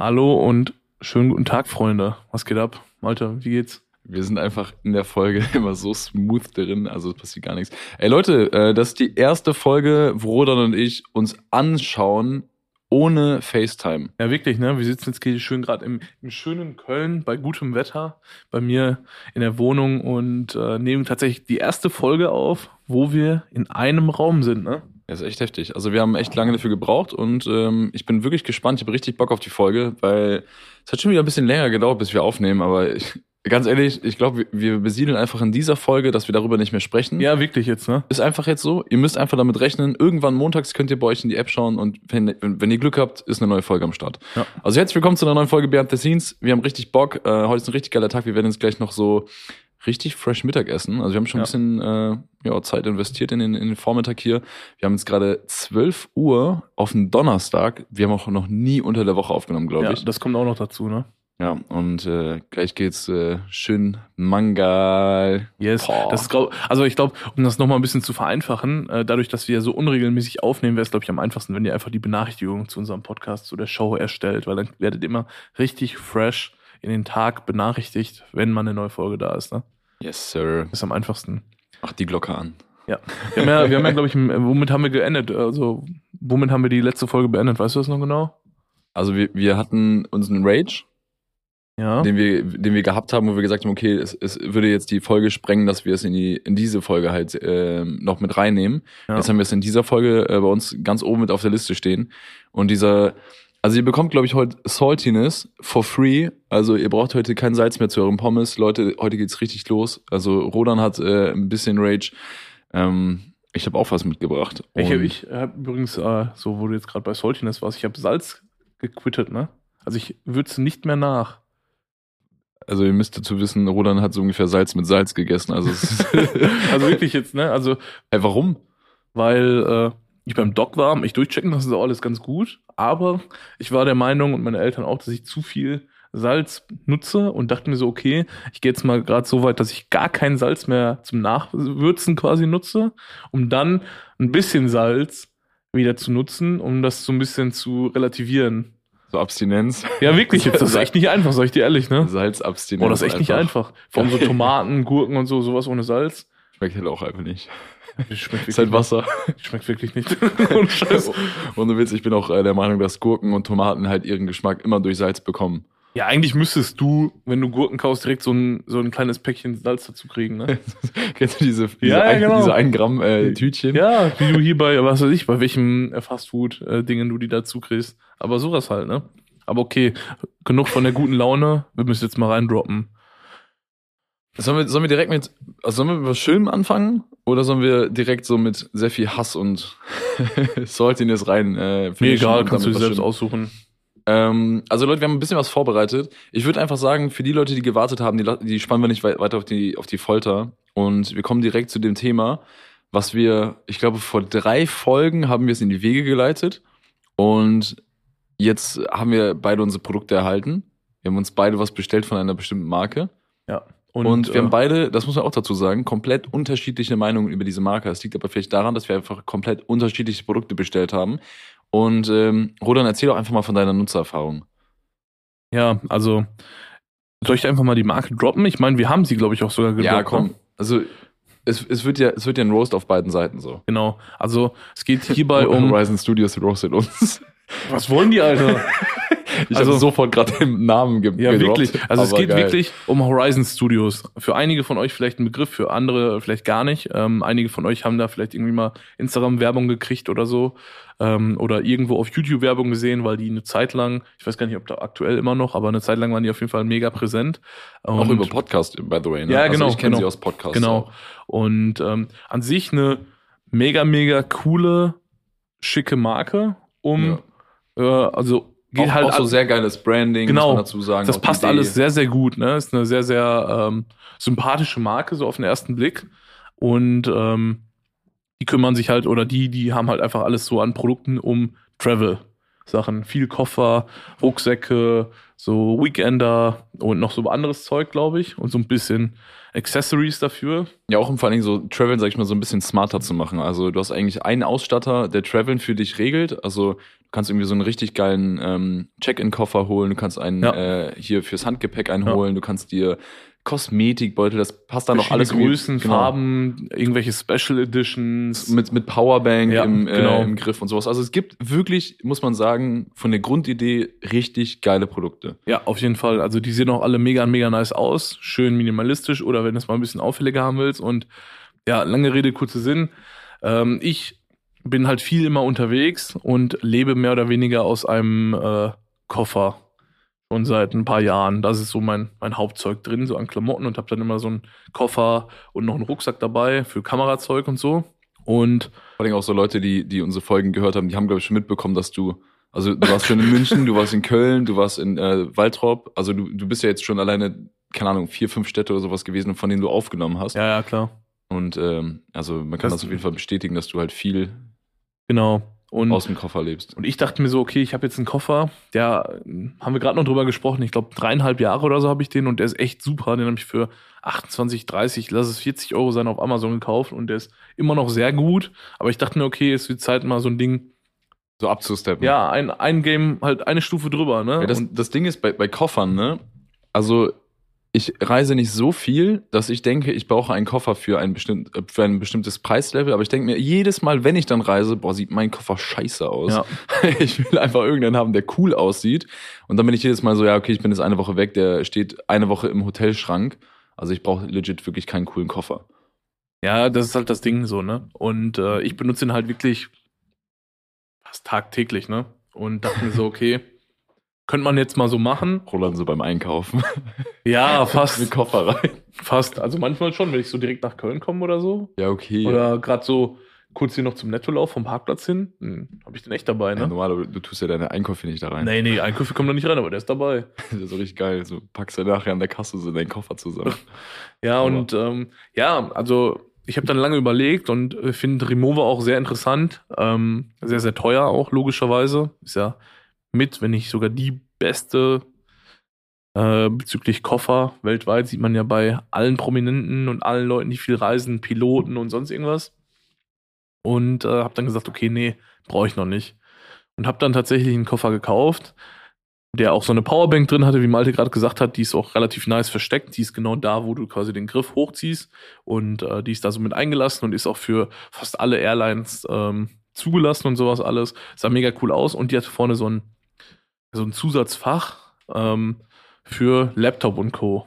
Hallo und schönen guten Tag, Freunde. Was geht ab? Malte, wie geht's? Wir sind einfach in der Folge immer so smooth drin, also es passiert gar nichts. Ey Leute, äh, das ist die erste Folge, wo Rodan und ich uns anschauen ohne FaceTime. Ja, wirklich, ne? Wir sitzen jetzt hier schön gerade im, im schönen Köln bei gutem Wetter bei mir in der Wohnung und äh, nehmen tatsächlich die erste Folge auf, wo wir in einem Raum sind, ne? Das ist echt heftig. Also wir haben echt lange dafür gebraucht und ähm, ich bin wirklich gespannt. Ich habe richtig Bock auf die Folge, weil es hat schon wieder ein bisschen länger gedauert, bis wir aufnehmen, aber ich, ganz ehrlich, ich glaube, wir besiedeln einfach in dieser Folge, dass wir darüber nicht mehr sprechen. Ja, wirklich jetzt, ne? Ist einfach jetzt so. Ihr müsst einfach damit rechnen. Irgendwann montags könnt ihr bei euch in die App schauen und wenn, wenn ihr Glück habt, ist eine neue Folge am Start. Ja. Also herzlich willkommen zu einer neuen Folge Behind the Scenes. Wir haben richtig Bock. Äh, heute ist ein richtig geiler Tag. Wir werden jetzt gleich noch so richtig fresh Mittagessen. Also wir haben schon ja. ein bisschen äh, ja, Zeit investiert in den, in den Vormittag hier. Wir haben jetzt gerade 12 Uhr auf den Donnerstag. Wir haben auch noch nie unter der Woche aufgenommen, glaube ja, ich. Das kommt auch noch dazu, ne? Ja, und äh, gleich geht's äh, schön Mangal. Yes. Das ist, also ich glaube, um das nochmal ein bisschen zu vereinfachen, äh, dadurch, dass wir so unregelmäßig aufnehmen, wäre es, glaube ich, am einfachsten, wenn ihr einfach die Benachrichtigung zu unserem Podcast, zu der Show erstellt, weil dann werdet ihr immer richtig fresh in den Tag benachrichtigt, wenn mal eine neue Folge da ist. Ne? Yes, sir. Ist am einfachsten. Mach die Glocke an. Ja. Wir haben ja, wir haben ja glaube ich, womit haben wir geendet? Also, womit haben wir die letzte Folge beendet? Weißt du das noch genau? Also, wir, wir hatten unseren Rage, ja. den, wir, den wir gehabt haben, wo wir gesagt haben, okay, es, es würde jetzt die Folge sprengen, dass wir es in, die, in diese Folge halt äh, noch mit reinnehmen. Ja. Jetzt haben wir es in dieser Folge äh, bei uns ganz oben mit auf der Liste stehen. Und dieser also ihr bekommt, glaube ich, heute Saltiness for free. Also ihr braucht heute kein Salz mehr zu eurem Pommes. Leute, heute geht's richtig los. Also Rodan hat äh, ein bisschen Rage. Ähm, ich habe auch was mitgebracht. Ich habe ich hab übrigens, äh, so wo du jetzt gerade bei Saltiness warst, ich habe Salz gequittet, ne? Also ich würze nicht mehr nach. Also ihr müsst dazu wissen, Rodan hat so ungefähr Salz mit Salz gegessen. Also, also wirklich jetzt, ne? Also hey, warum? Weil äh, ich beim Doc war, ich durchchecken, das ist auch alles ganz gut. Aber ich war der Meinung und meine Eltern auch, dass ich zu viel Salz nutze und dachte mir so, okay, ich gehe jetzt mal gerade so weit, dass ich gar kein Salz mehr zum Nachwürzen quasi nutze, um dann ein bisschen Salz wieder zu nutzen, um das so ein bisschen zu relativieren. So Abstinenz. Ja, wirklich, jetzt, das ist echt nicht einfach, sag ich dir ehrlich, ne? Salzabstinenz. Oh, das ist echt nicht einfach. Vor allem so Tomaten, Gurken und so, sowas ohne Salz. Schmeckt halt auch einfach nicht. Schmeckt ist halt Wasser. Nicht. Schmeckt wirklich nicht. Und Scheiß. Ohne Witz, ich bin auch äh, der Meinung, dass Gurken und Tomaten halt ihren Geschmack immer durch Salz bekommen. Ja, eigentlich müsstest du, wenn du Gurken kaufst, direkt so ein, so ein kleines Päckchen Salz dazu kriegen, ne? Kennst du diese, diese, ja, ein, genau. diese 1 Gramm äh, Tütchen? Ja, wie du hier bei, was weiß ich, bei welchen äh, Fastfood-Dingen du die dazu kriegst. Aber sowas halt, ne? Aber okay, genug von der guten Laune. Wir müssen jetzt mal reindroppen. Sollen wir, sollen wir direkt mit, also sollen wir mit was Schönem anfangen? Oder sollen wir direkt so mit sehr viel Hass und Saltiness rein? Äh, Mir egal, kannst du dir selbst aussuchen. Ähm, also Leute, wir haben ein bisschen was vorbereitet. Ich würde einfach sagen, für die Leute, die gewartet haben, die, die spannen wir nicht weiter auf die, auf die Folter. Und wir kommen direkt zu dem Thema, was wir, ich glaube, vor drei Folgen haben wir es in die Wege geleitet. Und jetzt haben wir beide unsere Produkte erhalten. Wir haben uns beide was bestellt von einer bestimmten Marke. Ja. Und, und wir äh, haben beide, das muss man auch dazu sagen, komplett unterschiedliche Meinungen über diese Marke. Es liegt aber vielleicht daran, dass wir einfach komplett unterschiedliche Produkte bestellt haben. Und ähm, Rodan, erzähl doch einfach mal von deiner Nutzererfahrung. Ja, also soll ich einfach mal die Marke droppen? Ich meine, wir haben sie, glaube ich, auch sogar gedroppt. Ja, komm. Ne? Also es, es, wird ja, es wird ja ein Roast auf beiden Seiten so. Genau. Also es geht hierbei um. Horizon Studios roastet uns. Was wollen die, Alter? Ich also, habe sofort gerade den Namen ge Ja, gedroppt, wirklich. Also es geht geil. wirklich um Horizon Studios. Für einige von euch vielleicht ein Begriff, für andere vielleicht gar nicht. Ähm, einige von euch haben da vielleicht irgendwie mal Instagram-Werbung gekriegt oder so. Ähm, oder irgendwo auf YouTube Werbung gesehen, weil die eine Zeit lang, ich weiß gar nicht, ob da aktuell immer noch, aber eine Zeit lang waren die auf jeden Fall mega präsent. Und auch über Podcast, by the way. Ne? Ja, genau. Also ich kenne genau. sie aus Podcast. Genau. Und ähm, an sich eine mega, mega coole, schicke Marke, um ja. äh, also Geht auch, halt auch so sehr geiles Branding, genau, muss man dazu sagen. Das passt alles sehr, sehr gut. Ne? Ist eine sehr, sehr ähm, sympathische Marke, so auf den ersten Blick. Und ähm, die kümmern sich halt, oder die, die haben halt einfach alles so an Produkten um Travel. Sachen, viel Koffer, Rucksäcke, so Weekender und noch so anderes Zeug, glaube ich. Und so ein bisschen Accessories dafür. Ja, auch um vor allen Dingen so Traveln, sag ich mal, so ein bisschen smarter zu machen. Also du hast eigentlich einen Ausstatter, der Traveln für dich regelt. Also kannst irgendwie so einen richtig geilen ähm, Check-in-Koffer holen, du kannst einen Ja. äh, hier fürs Handgepäck einholen, du kannst dir Kosmetikbeutel, das passt dann noch alles Größen, genau. Farben, irgendwelche Special Editions. mit, mit Powerbank Ja, im, äh, genau. im Griff und sowas. Also es gibt wirklich, muss man sagen, von der Grundidee richtig geile Produkte. Ja, auf jeden Fall. Also die sehen auch alle mega, mega nice aus. Schön minimalistisch oder wenn du es mal ein bisschen auffälliger haben willst. Und ja, lange Rede, kurzer Sinn. Ähm, ich bin halt viel immer unterwegs und lebe mehr oder weniger aus einem äh, Koffer. Schon seit ein paar Jahren. Das ist so mein, mein Hauptzeug drin, so an Klamotten und habe dann immer so einen Koffer und noch einen Rucksack dabei für Kamerazeug und so. Und Vor allem auch so Leute, die, die unsere Folgen gehört haben, die haben, glaube ich, schon mitbekommen, dass du, also du warst schon in München, du warst in Köln, du warst in äh, Waldrop, also du, du bist ja jetzt schon alleine, keine Ahnung, vier, fünf Städte oder sowas gewesen, von denen du aufgenommen hast. ja, ja, klar. Und ähm, also man kann Das- das auf jeden Fall bestätigen, dass du halt viel Genau. Und aus dem Koffer lebst. Und ich dachte mir so, okay, ich habe jetzt einen Koffer, der haben wir gerade noch drüber gesprochen, ich glaube dreieinhalb Jahre oder so habe ich den und der ist echt super. Den habe ich für 28, 30, lass es 40 Euro sein, auf Amazon gekauft und der ist immer noch sehr gut. Aber ich dachte mir, okay, es wird Zeit mal so ein Ding, So abzusteppen. ja, ein, ein Game halt eine Stufe drüber, ne? Ja, das, das Ding ist bei, bei Koffern, ne? Also ich reise nicht so viel, dass ich denke, ich brauche einen Koffer für ein, bestimmt, äh, für ein bestimmtes Preislevel, aber ich denke mir jedes Mal, wenn ich dann reise, boah, sieht mein Koffer scheiße aus. ja, Ich will einfach irgendeinen haben, der cool aussieht. Und dann bin ich jedes Mal so, ja, okay, ich bin jetzt eine Woche weg, der steht eine Woche im Hotelschrank. Also ich brauche legit wirklich keinen coolen Koffer. ja, das ist halt das Ding so, ne? Und äh, ich benutze ihn halt wirklich fast tagtäglich, ne? Und dachte mir so, okay, könnte man jetzt mal so machen. Roland so beim Einkaufen. Ja, fast. Mit Koffer rein. Fast. Also manchmal schon, wenn ich so direkt nach Köln komme oder so. Ja, okay. Oder gerade so kurz hier noch zum Nettolauf vom Parkplatz hin. Hm, Habe ich den echt dabei, ja, ne? normal, aber du tust ja deine Einkäufe nicht da rein. nee, nee, Einkäufe kommen da nicht rein, aber der ist dabei. Das ist so richtig geil. So packst du nachher an der Kasse so deinen Koffer zusammen. Ja, Aber- und ähm, ja, also ich habe dann lange überlegt und äh, finde Remover auch sehr interessant. Ähm, sehr, sehr teuer auch, logischerweise. Ist ja mit, wenn nicht sogar die beste äh, bezüglich Koffer weltweit. Sieht man ja bei allen Prominenten und allen Leuten, die viel reisen, Piloten und sonst irgendwas. Und äh, habe dann gesagt, okay, nee, brauche ich noch nicht. Und habe dann tatsächlich einen Koffer gekauft, der auch so eine Powerbank drin hatte, wie Malte gerade gesagt hat, die ist auch relativ nice versteckt. Die ist genau da, wo du quasi den Griff hochziehst und äh, die ist da so mit eingelassen und ist auch für fast alle Airlines ähm, zugelassen und sowas alles. Sah mega cool aus und die hat vorne so ein, so ein Zusatzfach ähm, für Laptop und Co.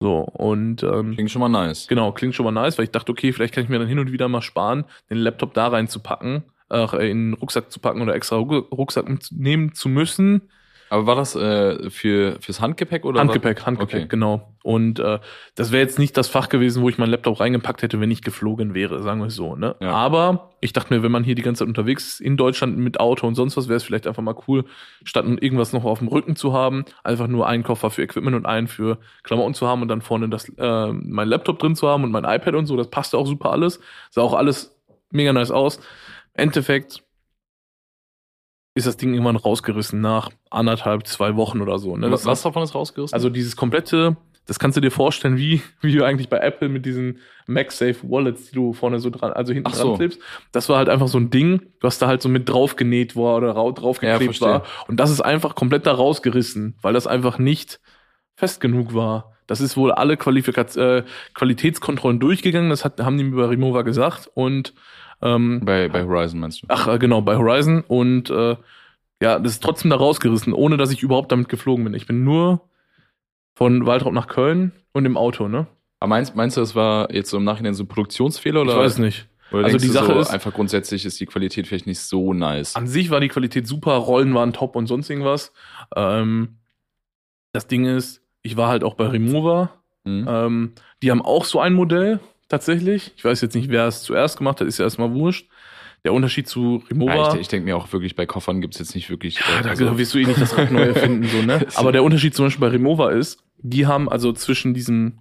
So, und ähm, Klingt schon mal nice. Genau, klingt schon mal nice, weil ich dachte, okay, vielleicht kann ich mir dann hin und wieder mal sparen, den Laptop da reinzupacken, äh, in den Rucksack zu packen oder extra Ruck- Rucksack nehmen zu müssen. Aber war das äh, für fürs Handgepäck oder? Handgepäck, Handgepäck, Okay. genau. Und äh, das wäre jetzt nicht das Fach gewesen, wo ich meinen Laptop reingepackt hätte, wenn ich geflogen wäre, sagen wir es so. Ne? Ja. Aber ich dachte mir, wenn man hier die ganze Zeit unterwegs ist, in Deutschland mit Auto und sonst was, wäre es vielleicht einfach mal cool, statt irgendwas noch auf dem Rücken zu haben, einfach nur einen Koffer für Equipment und einen für Klamotten zu haben und dann vorne das, äh, mein Laptop drin zu haben und mein iPad und so. Das passte auch super alles. Sah auch alles mega nice aus. Endeffekt ist das Ding irgendwann rausgerissen nach anderthalb, zwei Wochen oder so. Ne? Was, was davon ist rausgerissen? Also dieses komplette, das kannst du dir vorstellen, wie, wie du eigentlich bei Apple mit diesen MagSafe Wallets, die du vorne so dran, also hinten Ach so. dran klebst. Das war halt einfach so ein Ding, was da halt so mit drauf genäht war oder rau- drauf Ja, war. Und das ist einfach komplett da rausgerissen, weil das einfach nicht fest genug war. Das ist wohl alle Qualifikat äh, Qualitätskontrollen durchgegangen, das hat, haben die mir bei Remover gesagt. Und ähm, bei, bei Horizon meinst du? Ach, äh, genau, bei Horizon. Und äh, ja, das ist trotzdem da rausgerissen, ohne dass ich überhaupt damit geflogen bin. Ich bin nur von Waltrop nach Köln und im Auto, ne? Aber meinst, meinst du, das war jetzt so im Nachhinein so ein Produktionsfehler oder? Ich weiß nicht. Oder Also die Sache so, ist- einfach grundsätzlich ist die Qualität vielleicht nicht so nice. An sich war die Qualität super, Rollen waren top und sonst irgendwas. Ähm, das Ding ist, ich war halt auch bei Remover. Hm? Ähm, die haben auch so ein Modell, tatsächlich. Ich weiß jetzt nicht, wer es zuerst gemacht hat, ist ja erstmal wurscht. Der Unterschied zu Remover. Ja, ich ich denke mir auch wirklich, bei Koffern gibt's jetzt nicht wirklich. Ja, äh, da also- wirst du eh nicht das Rad neu erfinden, so, ne? Aber der Unterschied zum Beispiel bei Remover ist, die haben also zwischen diesem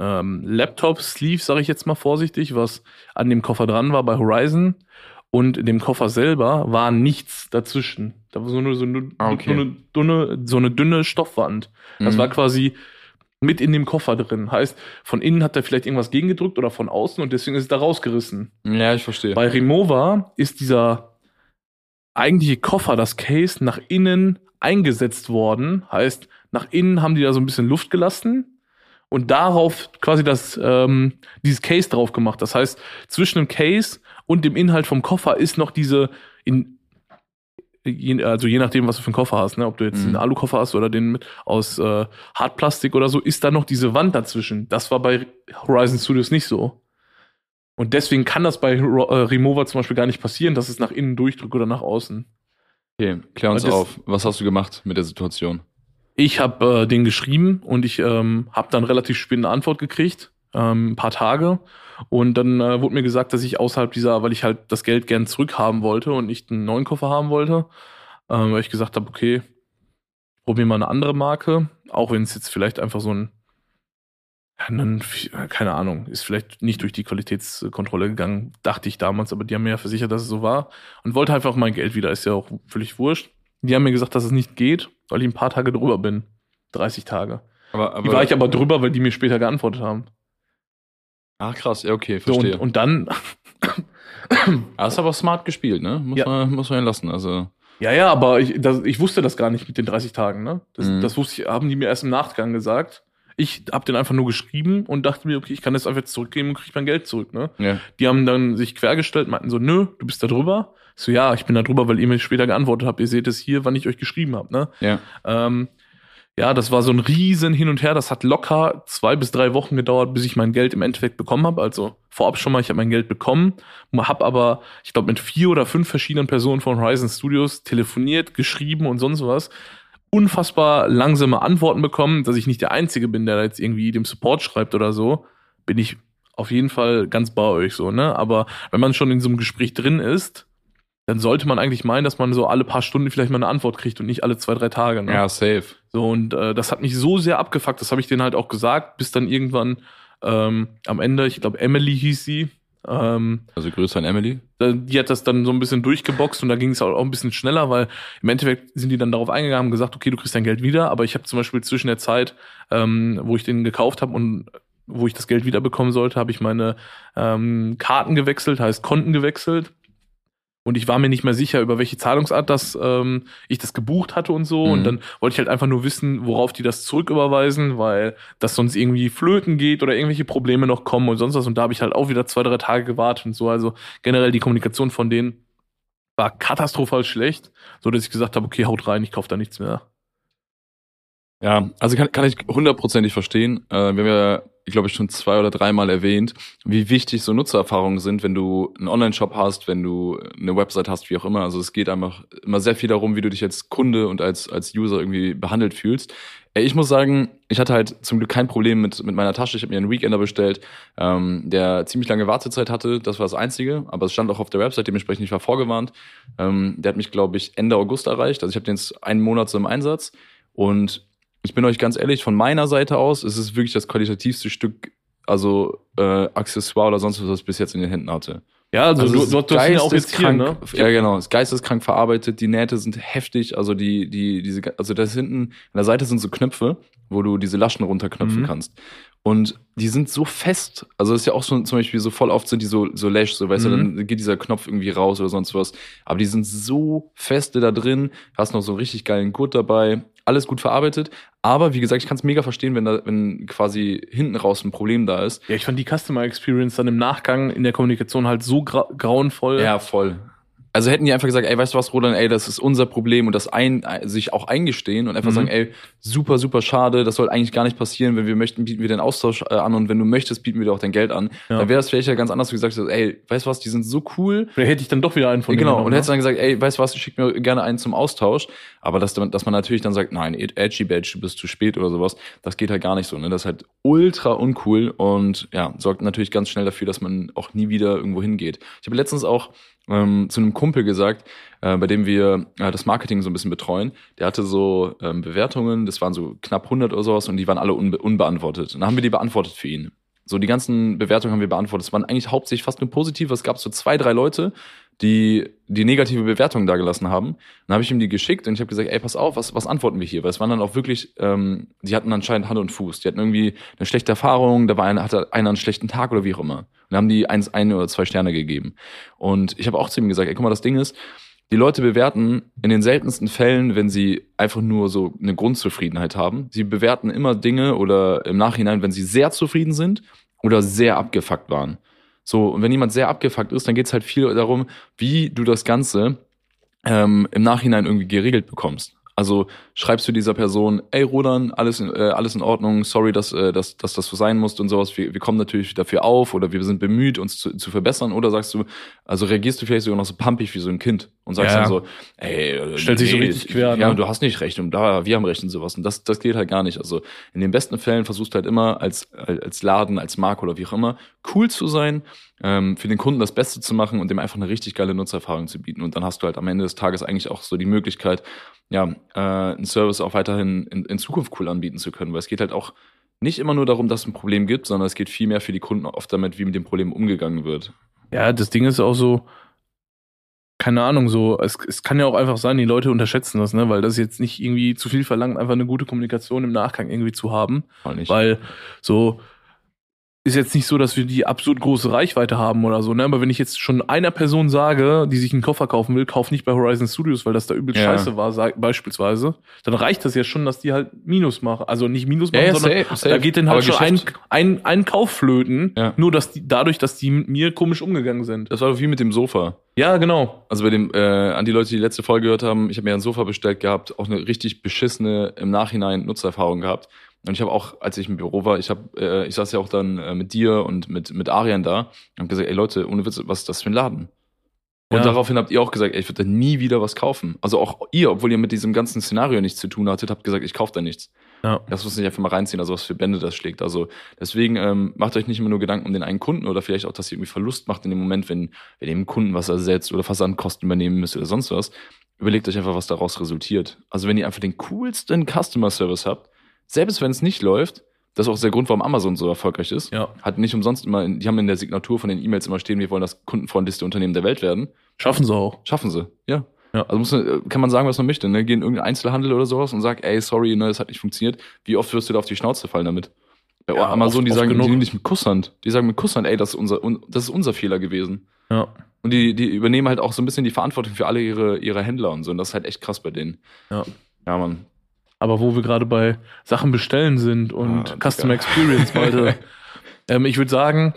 ähm, Laptop-Sleeve, sage ich jetzt mal vorsichtig, was an dem Koffer dran war bei Horizon und in dem Koffer selber war nichts dazwischen. Da war so eine, so eine, Ah, okay. so eine, dünne, so eine dünne Stoffwand. Das Mhm. war quasi mit in dem Koffer drin. Heißt, von innen hat er vielleicht irgendwas gegengedrückt oder von außen und deswegen ist es da rausgerissen. Ja, ich verstehe. Bei Remover ist dieser eigentliche Koffer, das Case, nach innen eingesetzt worden. Heißt, nach innen haben die da so ein bisschen Luft gelassen und darauf quasi das, ähm, dieses Case drauf gemacht. Das heißt, zwischen dem Case und dem Inhalt vom Koffer ist noch diese, in, also je nachdem, was du für einen Koffer hast, ne? ob du jetzt mhm. einen Alukoffer hast oder den mit, aus äh, Hartplastik oder so, ist da noch diese Wand dazwischen. Das war bei Horizon Studios nicht so. Und deswegen kann das bei äh, Remover zum Beispiel gar nicht passieren, dass es nach innen durchdrückt oder nach außen. Okay, klär uns auf. Was hast du gemacht mit der Situation? Ich habe äh, den geschrieben und ich ähm, habe dann relativ spät eine Antwort gekriegt, ähm, ein paar Tage. Und dann äh, wurde mir gesagt, dass ich außerhalb dieser, weil ich halt das Geld gern zurückhaben wollte und nicht einen neuen Koffer haben wollte, ähm, weil ich gesagt habe, okay, probier mal eine andere Marke, auch wenn es jetzt vielleicht einfach so ein dann, keine Ahnung, ist vielleicht nicht durch die Qualitätskontrolle gegangen, dachte ich damals, aber die haben mir ja versichert, dass es so war und wollte einfach mein Geld wieder, ist ja auch völlig wurscht. Die haben mir gesagt, dass es nicht geht, weil ich ein paar Tage drüber bin. 30 Tage. Aber, aber, die war ich aber drüber, weil die mir später geantwortet haben. Ach krass, ja, okay, verstehe. So, und, und, dann. Hast aber smart gespielt, ne? Muss, ja. man, muss man ja lassen. Also. Ja, ja, aber ich, das, ich wusste das gar nicht mit den 30 Tagen, ne? Das, mhm. das wusste ich, haben die mir erst im Nachgang gesagt. Ich habe den einfach nur geschrieben und dachte mir, okay, ich kann das einfach jetzt zurückgeben und kriege mein Geld zurück. Ne? Ja. Die haben dann sich quergestellt, meinten so, nö, du bist da drüber. so, ja, ich bin da drüber, weil ihr mir später geantwortet habt. Ihr seht es hier, wann ich euch geschrieben habe. Ne? Ja. Ähm, ja, das war so ein riesen Hin und Her. Das hat locker zwei bis drei Wochen gedauert, bis ich mein Geld im Endeffekt bekommen habe. Also vorab schon mal, ich habe mein Geld bekommen, habe aber, ich glaube, mit vier oder fünf verschiedenen Personen von Horizon Studios telefoniert, geschrieben und sonst was unfassbar langsame Antworten bekommen, dass ich nicht der Einzige bin, der da jetzt irgendwie dem Support schreibt oder so, bin ich auf jeden Fall ganz bei euch so, ne? Aber wenn man schon in so einem Gespräch drin ist, dann sollte man eigentlich meinen, dass man so alle paar Stunden vielleicht mal eine Antwort kriegt und nicht alle zwei, drei Tage. Ne? Ja, safe. So, und äh, das hat mich so sehr abgefuckt, das habe ich denen halt auch gesagt, bis dann irgendwann ähm, am Ende, ich glaube, Emily hieß sie, ähm, also größer an Emily? Die hat das dann so ein bisschen durchgeboxt und da ging es auch ein bisschen schneller, weil im Endeffekt sind die dann darauf eingegangen und gesagt, okay, du kriegst dein Geld wieder, aber ich habe zum Beispiel zwischen der Zeit, ähm, wo ich den gekauft habe und wo ich das Geld wiederbekommen sollte, habe ich meine ähm, Karten gewechselt, heißt Konten gewechselt und ich war mir nicht mehr sicher, über welche Zahlungsart das ähm, ich das gebucht hatte und so. Mhm. Und dann wollte ich halt einfach nur wissen, worauf die das zurücküberweisen, weil das sonst irgendwie flöten geht oder irgendwelche Probleme noch kommen und sonst was. Und da habe ich halt auch wieder zwei, drei Tage gewartet und so. Also generell die Kommunikation von denen war katastrophal schlecht, so dass ich gesagt habe, okay, haut rein, ich kaufe da nichts mehr. Ja, also kann, kann ich hundertprozentig verstehen. Äh, wir haben ja ich glaube ich, schon zwei oder dreimal erwähnt, wie wichtig so Nutzererfahrungen sind, wenn du einen Online-Shop hast, wenn du eine Website hast, wie auch immer. Also es geht einfach immer sehr viel darum, wie du dich als Kunde und als, als User irgendwie behandelt fühlst. Ich muss sagen, ich hatte halt zum Glück kein Problem mit, mit meiner Tasche. Ich habe mir einen Weekender bestellt, ähm, der ziemlich lange Wartezeit hatte. Das war das Einzige. Aber es stand auch auf der Website, dementsprechend ich war vorgewarnt. Ähm, der hat mich, glaube ich, Ende August erreicht. Also ich habe den jetzt einen Monat so im Einsatz. Und ich bin euch ganz ehrlich, von meiner Seite aus ist es wirklich das qualitativste Stück, also äh, Accessoire oder sonst was, was ich bis jetzt in den Händen hatte. Ja, also, also du, du hast ja auch jetzt hier, ne? Ja, genau. Das geisteskrank verarbeitet. Die Nähte sind heftig. Also die, die, diese, also das hinten an der Seite sind so Knöpfe, wo du diese Laschen runterknöpfen mhm. kannst. Und die sind so fest. Also das ist ja auch so zum Beispiel so voll oft sind die so, so lash, so weißt mhm. du, dann geht dieser Knopf irgendwie raus oder sonst was. Aber die sind so feste da drin. Hast noch so einen richtig geilen Gurt dabei alles gut verarbeitet. Aber wie gesagt, ich kann es mega verstehen, wenn da, wenn quasi hinten raus ein Problem da ist. Ja, ich fand die Customer Experience dann im Nachgang in der Kommunikation halt so gra grauenvoll. Ja, voll. Also hätten die einfach gesagt, ey, weißt du was, Roland, ey, das ist unser Problem und das ein, sich auch eingestehen und einfach mhm. sagen, ey, super, super schade, das soll eigentlich gar nicht passieren, wenn wir möchten, bieten wir den Austausch äh, an und wenn du möchtest, bieten wir dir auch dein Geld an. Ja. Dann wäre das vielleicht ja ganz anders, wie gesagt, ey, weißt du was, die sind so cool. Oder hätte ich dann doch wieder einen von denen. Genau, und hättest ne? dann gesagt, ey, weißt du was, schick mir gerne einen zum Austausch. Aber dass, dass man natürlich dann sagt, nein, edgy badge, du bist zu spät oder sowas, das geht halt gar nicht so. Ne? Das ist halt ultra uncool und ja, sorgt natürlich ganz schnell dafür, dass man auch nie wieder irgendwo hingeht. Ich habe letztens auch ähm, zu einem Kumpel gesagt, äh, bei dem wir äh, das Marketing so ein bisschen betreuen. Der hatte so ähm, Bewertungen, das waren so knapp 100 oder sowas und die waren alle unbe unbeantwortet. Und dann haben wir die beantwortet für ihn. So, die ganzen Bewertungen haben wir beantwortet. Es waren eigentlich hauptsächlich fast nur positiv. Es gab so zwei, drei Leute, die die negative Bewertung da gelassen haben. Dann habe ich ihm die geschickt und ich habe gesagt, ey, pass auf, was, was antworten wir hier? Weil es waren dann auch wirklich, ähm, die hatten anscheinend Hand und Fuß. Die hatten irgendwie eine schlechte Erfahrung, da war einer, hatte einer einen schlechten Tag oder wie auch immer. Und haben die eins, ein oder zwei Sterne gegeben. Und ich habe auch zu ihm gesagt, ey, guck mal, das Ding ist, die Leute bewerten in den seltensten Fällen, wenn sie einfach nur so eine Grundzufriedenheit haben. Sie bewerten immer Dinge oder im Nachhinein, wenn sie sehr zufrieden sind oder sehr abgefuckt waren. So, und wenn jemand sehr abgefuckt ist, dann geht's halt viel darum, wie du das Ganze ähm, im Nachhinein irgendwie geregelt bekommst. Also schreibst du dieser Person, ey Rodan, alles in, äh, alles in Ordnung, sorry, dass, äh, dass, dass das so sein musste und sowas. Wir, wir kommen natürlich dafür auf oder wir sind bemüht, uns zu, zu verbessern. Oder sagst du, also reagierst du vielleicht sogar noch so pumpig wie so ein Kind und sagst Ja. dann so, ey, äh, Stellt sich so richtig quer, Ja, ne? du hast nicht recht und da, wir haben recht und sowas. Und das, das geht halt gar nicht. Also in den besten Fällen versuchst du halt immer als, als Laden, als Marke oder wie auch immer, cool zu sein, ähm, für den Kunden das Beste zu machen und dem einfach eine richtig geile Nutzererfahrung zu bieten. Und dann hast du halt am Ende des Tages eigentlich auch so die Möglichkeit, ja, äh, einen Service auch weiterhin in, in Zukunft cool anbieten zu können. Weil es geht halt auch nicht immer nur darum, dass es ein Problem gibt, sondern es geht vielmehr für die Kunden oft damit, wie mit dem Problem umgegangen wird. Ja, das Ding ist auch so, keine Ahnung, so, es, es kann ja auch einfach sein, die Leute unterschätzen das, ne, weil das jetzt nicht irgendwie zu viel verlangt, einfach eine gute Kommunikation im Nachgang irgendwie zu haben, weil so ist jetzt nicht so, dass wir die absolut große Reichweite haben oder so, ne, aber wenn ich jetzt schon einer Person sage, die sich einen Koffer kaufen will, kauf nicht bei Horizon Studios, weil das da übel Ja. scheiße war, sag, beispielsweise, dann reicht das ja schon, dass die halt Minus machen, also nicht Minus machen, Ja, ja, sondern safe, safe. da geht dann Aber halt schon ein, Geschäft- ein, ein Kauf flöten, Ja. nur dass die, dadurch, dass die mit mir komisch umgegangen sind. das war doch wie mit dem Sofa. Ja, genau. Also bei dem, äh, an die Leute, die die letzte Folge gehört haben, ich habe mir ein Sofa bestellt gehabt, auch eine richtig beschissene im Nachhinein Nutzererfahrung gehabt. Und ich habe auch, als ich im Büro war, ich habe, äh, ich saß ja auch dann äh, mit dir und mit mit Arian da und habe gesagt, ey Leute, ohne Witz, was ist das für ein Laden? Und Ja. daraufhin habt ihr auch gesagt, ey, ich würde da nie wieder was kaufen. Also auch ihr, obwohl ihr mit diesem ganzen Szenario nichts zu tun hattet, habt gesagt, ich kaufe da nichts. Ja. Das muss nicht einfach mal reinziehen, also was für Bände das schlägt. Also deswegen ähm, macht euch nicht immer nur Gedanken um den einen Kunden oder vielleicht auch, dass ihr irgendwie Verlust macht in dem Moment, wenn, wenn ihr dem Kunden was ersetzt oder Versandkosten übernehmen müsst oder sonst was. Überlegt euch einfach, was daraus resultiert. Also wenn ihr einfach den coolsten Customer Service habt, selbst wenn es nicht läuft, das ist auch der Grund, warum Amazon so erfolgreich ist. Ja. Hat nicht umsonst immer, die haben in der Signatur von den E-Mails immer stehen, wir wollen das kundenfreundlichste Unternehmen der Welt werden. Schaffen sie auch. Schaffen sie, ja. Ja. Also muss, kann man sagen, was man möchte. Ne? Geh in irgendeinen Einzelhandel oder sowas und sag, ey, sorry, ne, das hat nicht funktioniert. Wie oft wirst du da auf die Schnauze fallen damit? Bei Ja, Amazon, oft- die sagen, die nehmen dich mit Kusshand. Die sagen mit Kusshand, ey, das ist unser, un, das ist unser Fehler gewesen. Ja. Und die, die übernehmen halt auch so ein bisschen die Verantwortung für alle ihre, ihre Händler und so. Und das ist halt echt krass bei denen. Ja. Ja, Mann. Aber wo wir gerade bei Sachen bestellen sind und Ah, Customer. Experience, Malte, ähm, ich würde sagen,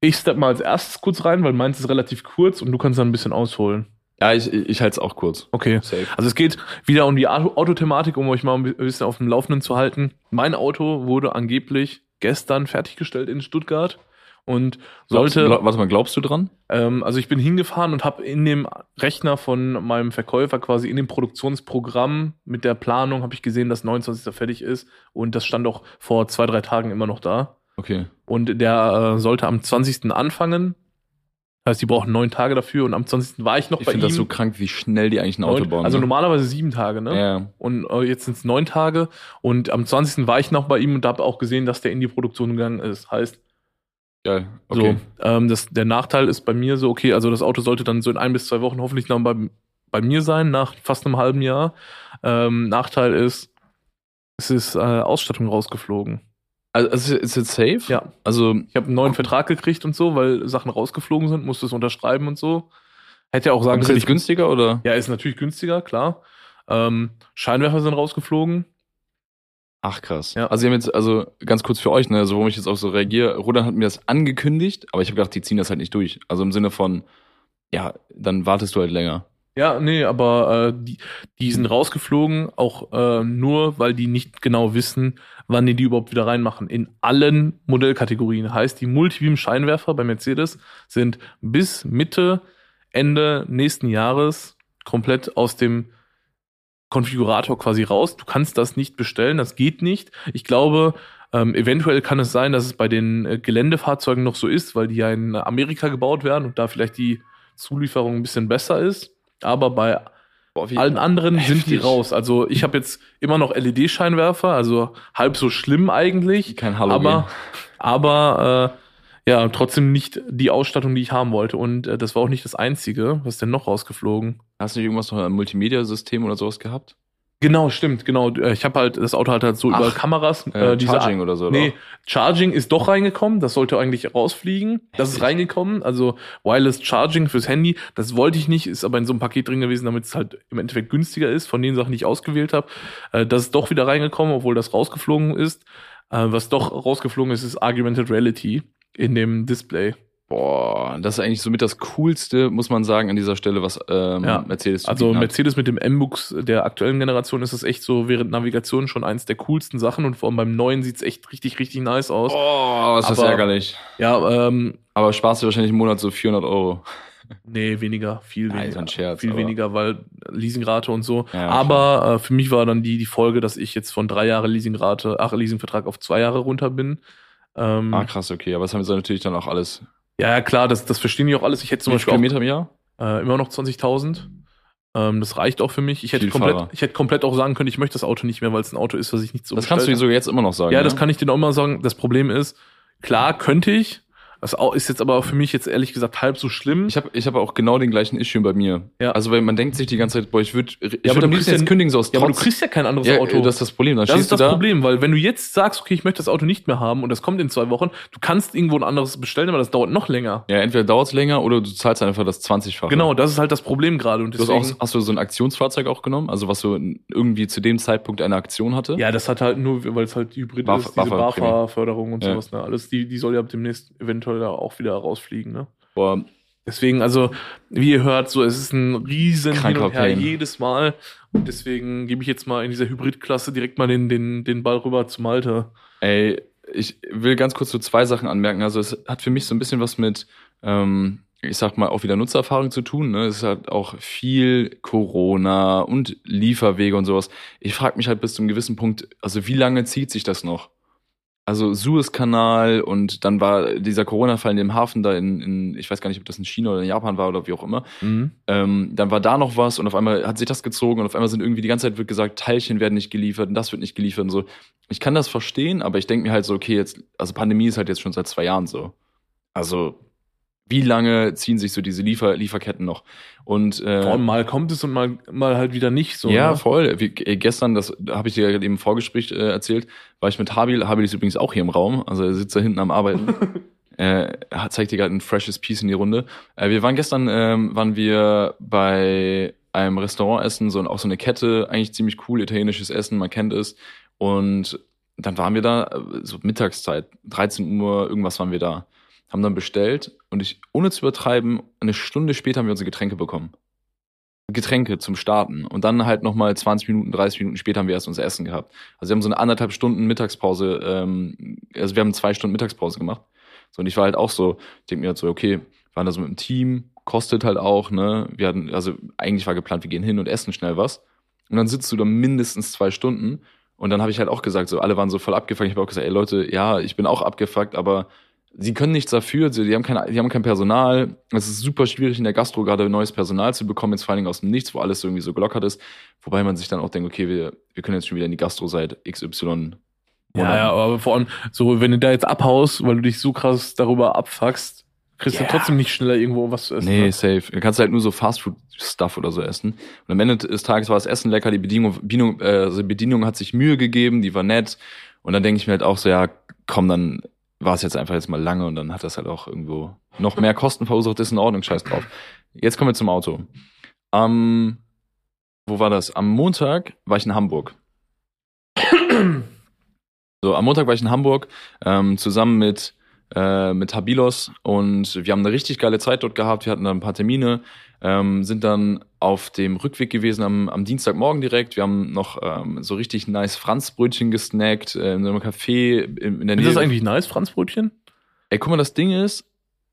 ich step mal als erstes kurz rein, weil meins ist relativ kurz und du kannst dann ein bisschen ausholen. Ja, ich, ich, halte es auch kurz. Okay. Safe. Also es geht wieder um die Auto- Autothematik, um euch mal ein bisschen auf dem Laufenden zu halten. Mein Auto wurde angeblich gestern fertiggestellt in Stuttgart und Glaubst, sollte, glaub, warte mal, glaubst du dran? ähm, also ich bin hingefahren und habe in dem Rechner von meinem Verkäufer quasi in dem Produktionsprogramm mit der Planung habe ich gesehen, dass 29. fertig ist und das stand auch vor zwei, drei Tagen immer noch da. Okay. Und der äh, sollte am 20. anfangen. Heißt, die brauchen neun Tage dafür und am 20. war ich noch Ich bei ihm. finde das so krank, wie schnell die eigentlich ein Auto bauen. also ne? normalerweise sieben Tage, ne? Ja. Und äh, jetzt sind es neun Tage. Und am 20. war ich noch bei ihm und habe auch gesehen, dass der in die Produktion gegangen ist. Heißt, Geil. Okay. so, ähm, das, der Nachteil ist bei mir so, okay, also das Auto sollte dann so in ein bis zwei Wochen hoffentlich noch bei, bei mir sein, nach fast einem halben Jahr. Ähm, Nachteil ist, es ist äh, Ausstattung rausgeflogen. Also ist es ist jetzt safe? Ja. Also Ich habe einen neuen Vertrag gekriegt und so, weil Sachen rausgeflogen sind, musste es unterschreiben und so. Hätte ja auch sagen ist können, es jetzt günstiger oder? ja, ist natürlich günstiger, klar. Ähm, Scheinwerfer sind rausgeflogen. Ach krass. Ja. Also sie haben jetzt, also ganz kurz für euch, ne, also warum ich jetzt auch so reagiere, Rodan hat mir das angekündigt, aber ich habe gedacht, die ziehen das halt nicht durch. Also im Sinne von, ja, dann wartest du halt länger. Ja, nee, aber äh, die, die sind rausgeflogen, auch äh, nur, weil die nicht genau wissen, wann die die überhaupt wieder reinmachen. In allen Modellkategorien. Heißt, die Multibeam-Scheinwerfer bei Mercedes sind bis Mitte, Ende nächsten Jahres komplett aus dem Konfigurator quasi raus. Du kannst das nicht bestellen, das geht nicht. Ich glaube, ähm, eventuell kann es sein, dass es bei den äh, Geländefahrzeugen noch so ist, weil die ja in Amerika gebaut werden und da vielleicht die Zulieferung ein bisschen besser ist. Aber bei Boah, allen anderen sind die Heftig. raus. Also ich habe jetzt immer noch LED-Scheinwerfer, also halb so schlimm eigentlich. kein Halogen. Aber, aber äh, ja, trotzdem nicht die Ausstattung, die ich haben wollte. Und äh, das war auch nicht das Einzige. Was ist denn noch rausgeflogen? Hast du nicht irgendwas noch ein Multimedia-System oder sowas gehabt? Genau, stimmt, genau. Äh, Ich habe halt, das Auto hat halt so Ach, überall Kameras. Äh, diese- Charging oder so, Nee, oder? Charging ist doch reingekommen. Das sollte eigentlich rausfliegen. Das ist reingekommen. Also Wireless Charging fürs Handy. Das wollte ich nicht. Ist aber in so einem Paket drin gewesen, damit es halt im Endeffekt günstiger ist von den Sachen, die ich ausgewählt habe. Äh, Das ist doch wieder reingekommen, obwohl das rausgeflogen ist. Äh, Was doch rausgeflogen ist, ist Argumented Reality in dem Display. Boah, das ist eigentlich somit das Coolste, muss man sagen, an dieser Stelle, was ähm, Ja. Mercedes zu Also hat. Mercedes mit dem M-Books der aktuellen Generation ist es echt so während Navigation schon eins der coolsten Sachen und vor allem beim neuen sieht's echt richtig, richtig nice aus. Oh, ist das Aber- ärgerlich. Ja, ähm, Aber sparst du wahrscheinlich im Monat so 400 Euro. nee, weniger, viel Nein, weniger. so ein Scherz, viel aber- weniger, weil Leasingrate und so. Ja, aber äh, für mich war dann die, die Folge, dass ich jetzt von drei Jahre Leasingrate, ach, Leasingvertrag auf zwei Jahre runter bin. Ähm, Ah, krass, okay. Aber das haben wir natürlich dann auch alles. ja, klar, das, das verstehen die auch alles. Ich hätte zum Beispiel auch, Kilometer im Jahr? äh, immer noch 20.000. Ähm, das reicht auch für mich. Ich hätte, komplett, Fahrer. ich hätte komplett auch sagen können, ich möchte das Auto nicht mehr, weil es ein Auto ist, was ich nicht so das kannst du dir sogar jetzt immer noch sagen. Ja, ne? das kann ich dir auch mal sagen. Das Problem ist, klar könnte ich. Das ist jetzt aber auch für mich jetzt ehrlich gesagt halb so schlimm. Ich habe ich hab auch genau den gleichen Issue bei mir. Ja. Also, weil man denkt sich die ganze Zeit, boah, ich würde aber würd am liebsten ja- jetzt kündigen, so aus ja, aber du kriegst ja kein anderes ja, Auto. das ist das Problem. Dann das ist das da. Problem, weil wenn du jetzt sagst, okay, ich möchte das Auto nicht mehr haben und das kommt in zwei Wochen, du kannst irgendwo ein anderes bestellen, aber das dauert noch länger. Ja, entweder dauert es länger oder du zahlst einfach das 20-fache. Genau, das ist halt das Problem gerade. Und Du hast, auch, hast du so ein Aktionsfahrzeug auch genommen? Also was so irgendwie zu dem Zeitpunkt eine Aktion hatte? ja, das hat halt nur, weil es halt Hybrid BAF- ist, diese. BAFA-Förderung und Ja. sowas. Ne? Alles, die, die soll ja demnächst eventuell da auch wieder rausfliegen. Ne? Boah, Deswegen, also, wie ihr hört, so, es ist ein riesen Hin und Her jedes Mal. Und deswegen gebe ich jetzt mal in dieser Hybridklasse direkt mal den, den, den Ball rüber zu Malte. Ey, ich will ganz kurz so zwei Sachen anmerken. Also es hat für mich so ein bisschen was mit, ähm, ich sag mal, auch wieder Nutzererfahrung zu tun. Ne? Es hat auch viel Corona und Lieferwege und sowas. Ich frage mich halt bis zu einem gewissen Punkt, also wie lange zieht sich das noch? Also Suezkanal und dann war dieser Corona-Fall in dem Hafen da in, in, ich weiß gar nicht, ob das in China oder in Japan war oder wie auch immer. Ähm, dann war da noch was und auf einmal hat sich das gezogen und auf einmal sind irgendwie die ganze Zeit wird gesagt, Teilchen werden nicht geliefert und das wird nicht geliefert und so. Ich kann das verstehen, aber ich denke mir halt so, okay, jetzt, also Pandemie ist halt jetzt schon seit zwei Jahren so. Also, wie lange ziehen sich so diese Liefer Lieferketten noch? Und äh, Vor allem mal kommt es und mal, mal halt wieder nicht so. ja, ne? voll. Wie, äh, gestern, das habe ich dir gerade eben im Vorgespräch äh, erzählt, war ich mit Habil. Habil ist übrigens auch hier im Raum, also er sitzt da hinten am Arbeiten. äh, zeigt dir gerade ein freshes Piece in die Runde. Äh, wir waren gestern, ähm, waren wir bei einem Restaurant essen, so auch so eine Kette, eigentlich ziemlich cool, italienisches Essen, man kennt es. Und dann waren wir da, äh, so Mittagszeit, 13 Uhr, irgendwas waren wir da. Haben dann bestellt und ich, ohne zu übertreiben, eine Stunde später haben wir unsere Getränke bekommen. Getränke zum Starten. Und dann halt nochmal 20 Minuten, 30 Minuten später haben wir erst unser Essen gehabt. Also wir haben so eine anderthalb Stunden Mittagspause, ähm, also wir haben zwei Stunden Mittagspause gemacht. So, und ich war halt auch so, ich denke mir halt so, okay, waren da so mit dem Team, kostet halt auch, ne? Wir hatten, also eigentlich war geplant, wir gehen hin und essen schnell was. Und dann sitzt du da mindestens zwei Stunden. Und dann habe ich halt auch gesagt, so alle waren so voll abgefuckt. Ich habe auch gesagt, ey Leute, ja, ich bin auch abgefuckt, aber sie können nichts dafür, sie, die haben kein, die haben kein Personal. Es ist super schwierig in der Gastro gerade neues Personal zu bekommen, jetzt vor allen Dingen aus dem Nichts, wo alles irgendwie so gelockert ist. Wobei man sich dann auch denkt, okay, wir, wir können jetzt schon wieder in die Gastro seit XY. Ja, ja, aber vor allem, so, wenn du da jetzt abhaust, weil du dich so krass darüber abfuckst, kriegst Ja. du trotzdem nicht schneller irgendwo was zu essen. Nee, ne? safe. Du kannst halt nur so Fastfood-Stuff oder so essen. Und am Ende des Tages war das Essen lecker, die Bedienung, Bedienung, äh, also die Bedienung hat sich Mühe gegeben, die war nett. Und dann denke ich mir halt auch so, ja, komm, dann war es jetzt einfach jetzt mal lange und dann hat das halt auch irgendwo noch mehr Kosten verursacht, ist in Ordnung, scheiß drauf. Jetzt kommen wir zum Auto. Am, wo war das? Am Montag war ich in Hamburg. So, am Montag war ich in Hamburg, ähm, zusammen mit, äh, mit Habilos und wir haben eine richtig geile Zeit dort gehabt. Wir hatten dann ein paar Termine, ähm, sind dann auf dem Rückweg gewesen am, am Dienstagmorgen direkt. Wir haben noch ähm, so richtig nice Franzbrötchen gesnackt äh, in einem Café in, in der Nähe. Ist das eigentlich nice, Franzbrötchen? Ey, guck mal, das Ding ist,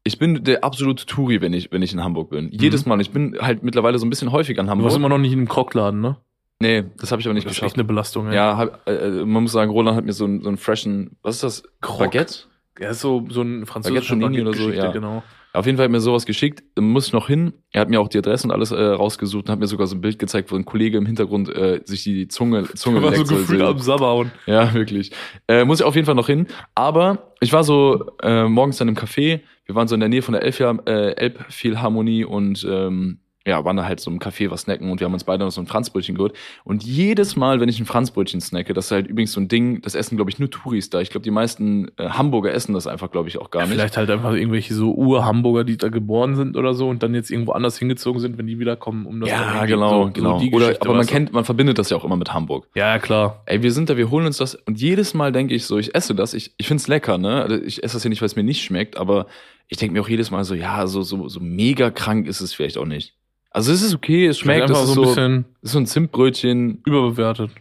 ich bin der absolute Touri, wenn ich, wenn ich in Hamburg bin. Jedes Mal. Ich bin halt mittlerweile so ein bisschen häufiger in Du Hamburg. warst immer noch nicht in einem Krockladen, ne? nee, das habe ich aber nicht Das ist echt geschafft. eine Belastung, ey. Ja, hab, äh, man muss sagen, Roland hat mir so, einen- so einen freshen, was ist das? Croc. Baguette? Ja, ist so, so ein französischer Baguette Panini oder so, ja. genau. Auf jeden Fall hat mir sowas geschickt, muss ich noch hin. Er hat mir auch die Adresse und alles äh, rausgesucht und hat mir sogar so ein Bild gezeigt, wo ein Kollege im Hintergrund äh, sich die Zunge, Zunge warst so gefühlt am Sabberhauen. Ja, wirklich. Äh, muss ich auf jeden Fall noch hin. Aber ich war so äh, morgens dann im Café. Wir waren so in der Nähe von der Elbphil- äh, Elbphilharmonie und ähm, ja, waren da halt so im Café was snacken und wir haben uns beide noch so ein Franzbrötchen geholt. Und jedes Mal, wenn ich ein Franzbrötchen snacke, das ist halt übrigens so ein Ding, das essen, glaube ich, nur Touris da. Ich glaube, die meisten äh, Hamburger essen das einfach, glaube ich, auch gar nicht. Vielleicht halt einfach irgendwelche so Ur-Hamburger, die da geboren sind oder so und dann jetzt irgendwo anders hingezogen sind, wenn die wiederkommen, um das ja, genau, so, genau. So oder, aber man kennt, man verbindet das ja auch immer mit Hamburg. Ja, klar. Ey, wir sind da, wir holen uns das und jedes Mal denke ich so, ich esse das, ich, ich find's lecker, ne? Also ich esse das ja nicht, weil es mir nicht schmeckt, aber ich denke mir auch jedes Mal so, ja, so, so, so mega krank ist es vielleicht auch nicht. Also es ist okay, es schmeckt, das ist so ein bisschen ist so ein Zimtbrötchen, überbewertet.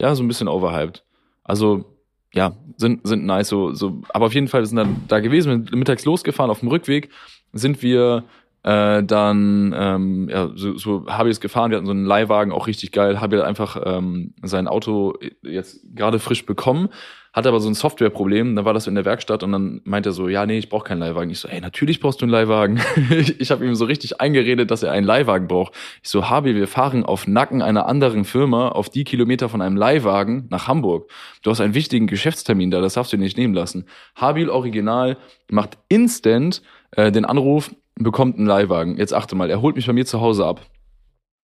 ja, so ein bisschen overhyped. Also, ja, sind, sind nice, so, so, aber auf jeden Fall sind dann da gewesen, sind mittags losgefahren, auf dem Rückweg sind wir äh, dann, ähm, ja, so, so habe ich es gefahren, wir hatten so einen Leihwagen, auch richtig geil, habe ja einfach ähm, sein Auto jetzt gerade frisch bekommen, hatte aber so ein Softwareproblem, dann war das in der Werkstatt und dann meinte er so, ja, nee, ich brauche keinen Leihwagen. Ich so, ey, natürlich brauchst du einen Leihwagen. ich ich habe ihm so richtig eingeredet, dass er einen Leihwagen braucht. Ich so, Habi, wir fahren auf Nacken einer anderen Firma auf die Kilometer von einem Leihwagen nach Hamburg. Du hast einen wichtigen Geschäftstermin da, das darfst du nicht nehmen lassen. Habil Original macht instant äh, den Anruf, bekommt einen Leihwagen. Jetzt achte mal, er holt mich bei mir zu Hause ab.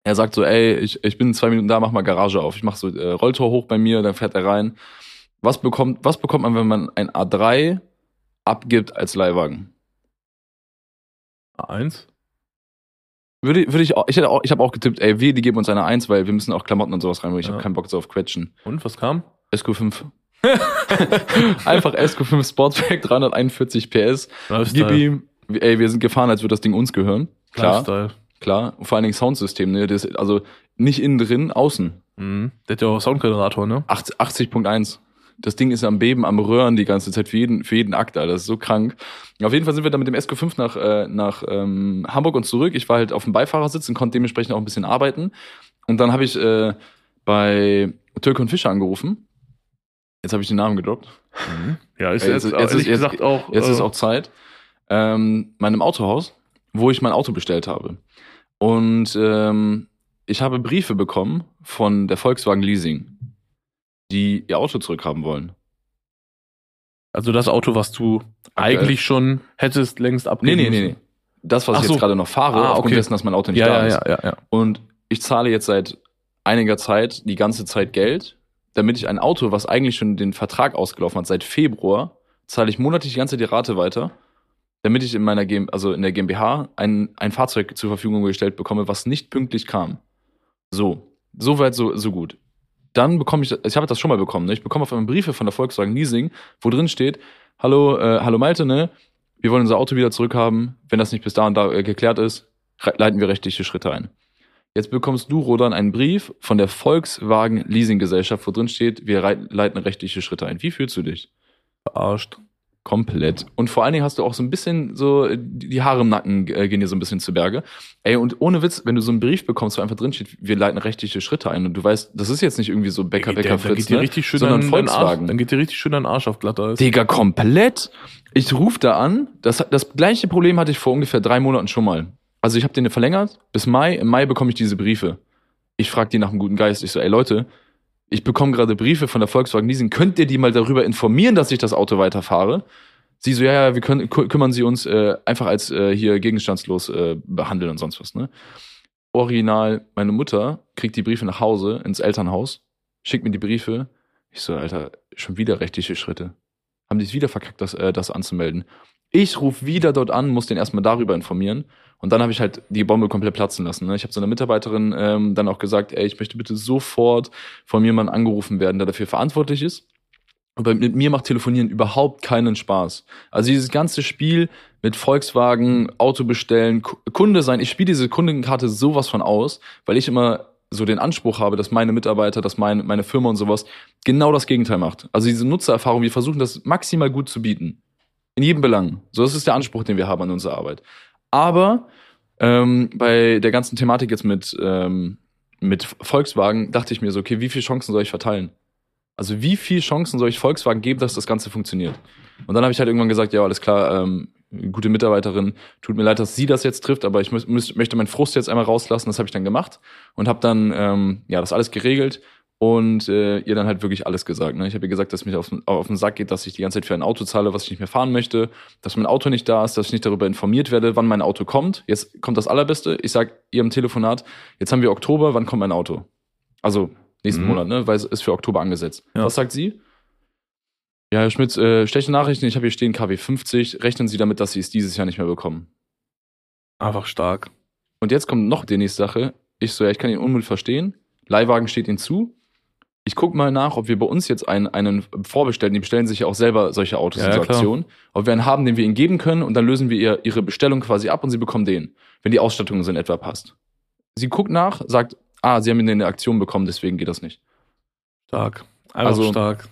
Er sagt so, ey, ich, ich bin in zwei Minuten da, mach mal Garage auf. Ich mach so äh, Rolltor hoch bei mir, dann fährt er rein. Was bekommt, was bekommt man, wenn man ein A3 abgibt als Leihwagen? Eins. Würde, würde ich auch, ich hätte auch, ich habe auch getippt, ey, wir, die geben uns eine Eins, weil wir müssen auch Klamotten und sowas rein, weil ich Ja. habe keinen Bock so auf Quetschen. Und was kam? SQ5. Einfach SQ5 Sportback, 341 PS. Gib Lifestyle. ihm, ey, wir sind gefahren, als würde das Ding uns gehören. Klar, Lifestyle. klar. Und vor allen Dingen Soundsystem, ne, das, also nicht innen drin, außen. Mhm. Der hat ja auch Soundgenerator, ne? 80 80.1. Das Ding ist am Beben, am Röhren die ganze Zeit für jeden, für jeden Akt, Alter. Das ist so krank. Auf jeden Fall sind wir dann mit dem SQ5 nach, äh, nach ähm, Hamburg und zurück. Ich war halt auf dem Beifahrersitz und konnte dementsprechend auch ein bisschen arbeiten. Und dann habe ich äh, bei Türk und Fischer angerufen. Jetzt habe ich den Namen gedroppt. Ja, ist Ey, jetzt, jetzt- jetzt ist- jetzt- auch. Jetzt ist äh, auch Zeit. Ähm, meinem Autohaus, wo ich mein Auto bestellt habe. Und ähm, ich habe Briefe bekommen von der Volkswagen Leasing, die ihr Auto zurückhaben wollen. Also das Auto, was du Aktuell. eigentlich schon hättest längst Nee, abgeben nee, nee, müssen. nee. Das, was Ach ich so. jetzt gerade noch fahre, Ah, aufgrund okay. dessen, dass mein Auto nicht Ja, da ja, ist. ja, ja, ja. Und ich zahle jetzt seit einiger Zeit die ganze Zeit Geld, damit ich ein Auto, was eigentlich schon den Vertrag ausgelaufen hat, seit Februar, zahle ich monatlich die ganze Zeit die Rate weiter, damit ich in meiner GmbH, also in der GmbH ein, ein Fahrzeug zur Verfügung gestellt bekomme, was nicht pünktlich kam. So, so weit, so, so gut. Dann bekomme ich, ich habe das schon mal bekommen, ne? ich bekomme auf einmal Briefe von der Volkswagen Leasing, wo drin steht, hallo, äh, hallo Malte, ne? Wir wollen unser Auto wieder zurückhaben. Wenn das nicht bis da und da äh, geklärt ist, leiten wir rechtliche Schritte ein. Jetzt bekommst du, Rodan, einen Brief von der Volkswagen Leasing Gesellschaft, wo drin steht, wir leiten rechtliche Schritte ein. Wie fühlst du dich? Verarscht. Komplett. Und vor allen Dingen hast du auch so ein bisschen so, die Haare im Nacken äh, gehen dir so ein bisschen zu Berge. Ey, und ohne Witz, wenn du so einen Brief bekommst, wo einfach drin steht, wir leiten rechtliche Schritte ein und du weißt, das ist jetzt nicht irgendwie so Bäcker, Bäcker, Fritz, ne? richtig schön sondern an Volkswagen. dann geht dir richtig schön dein Arsch auf Glatteis. Digga, komplett. Ich rufe da an. Das, das gleiche Problem hatte ich vor ungefähr drei Monaten schon mal. Also ich habe den verlängert bis Mai. Im Mai bekomme ich diese Briefe. Ich frage die nach einem guten Geist. Ich so, ey Leute, ich bekomme gerade Briefe von der Volkswagen Leasing. Könnt ihr die mal darüber informieren, dass ich das Auto weiterfahre? Sie so, ja, ja, wir können, kü- kümmern Sie uns äh, einfach als äh, hier gegenstandslos äh, behandeln und sonst was, ne? Original, meine Mutter kriegt die Briefe nach Hause ins Elternhaus, schickt mir die Briefe. Ich so, Alter, schon wieder rechtliche Schritte. Haben die es wieder verkackt, das, äh, das anzumelden. Ich rufe wieder dort an, muss den erstmal darüber informieren. Und dann habe ich halt die Bombe komplett platzen lassen. Ne? Ich habe so einer Mitarbeiterin ähm, dann auch gesagt, ey, ich möchte bitte sofort von mir jemand angerufen werden, der dafür verantwortlich ist. Aber mit mir macht Telefonieren überhaupt keinen Spaß. Also dieses ganze Spiel mit Volkswagen, Auto bestellen, Ku- Kunde sein, ich spiele diese Kundenkarte sowas von aus, weil ich immer so den Anspruch habe, dass meine Mitarbeiter, dass meine, meine Firma und sowas genau das Gegenteil macht. Also diese Nutzererfahrung, wir versuchen das maximal gut zu bieten. In jedem Belang. So, das ist der Anspruch, den wir haben an unsere Arbeit. Aber ähm, bei der ganzen Thematik jetzt mit, ähm, mit Volkswagen dachte ich mir so, okay, wie viele Chancen soll ich verteilen? Also wie viele Chancen soll ich Volkswagen geben, dass das Ganze funktioniert? Und dann habe ich halt irgendwann gesagt, ja, alles klar, ähm, gute Mitarbeiterin, tut mir leid, dass sie das jetzt trifft, aber ich möchte meinen Frust jetzt einmal rauslassen. Das habe ich dann gemacht und habe dann ähm, ja das alles geregelt und äh, ihr dann halt wirklich alles gesagt. Ne? Ich habe ihr gesagt, dass mir auf, auf den Sack geht, dass ich die ganze Zeit für ein Auto zahle, was ich nicht mehr fahren möchte, dass mein Auto nicht da ist, dass ich nicht darüber informiert werde, wann mein Auto kommt. Jetzt kommt das Allerbeste. Ich sag ihr im Telefonat, jetzt haben wir Oktober, wann kommt mein Auto? Also nächsten Mhm. Monat, ne? Weil es ist für Oktober angesetzt. Ja. Was sagt sie? Ja, Herr Schmitz, äh, schlechte Nachrichten, ich habe hier stehen KW 50. Rechnen Sie damit, dass Sie es dieses Jahr nicht mehr bekommen. Einfach stark. Und jetzt kommt noch die nächste Sache. Ich so, ja, ich kann den Unmut verstehen. Leihwagen steht Ihnen zu. Ich guck mal nach, ob wir bei uns jetzt einen, einen vorbestellen. Die bestellen sich ja auch selber solche Autos Ja, in so ja, klar. Aktion. Ob wir einen haben, den wir ihnen geben können und dann lösen wir ihr, ihre Bestellung quasi ab und sie bekommen den, wenn die Ausstattung so in etwa passt. Sie guckt nach, sagt, ah, sie haben ihn in der Aktion bekommen, deswegen geht das nicht. Stark. Einfach Also- stark.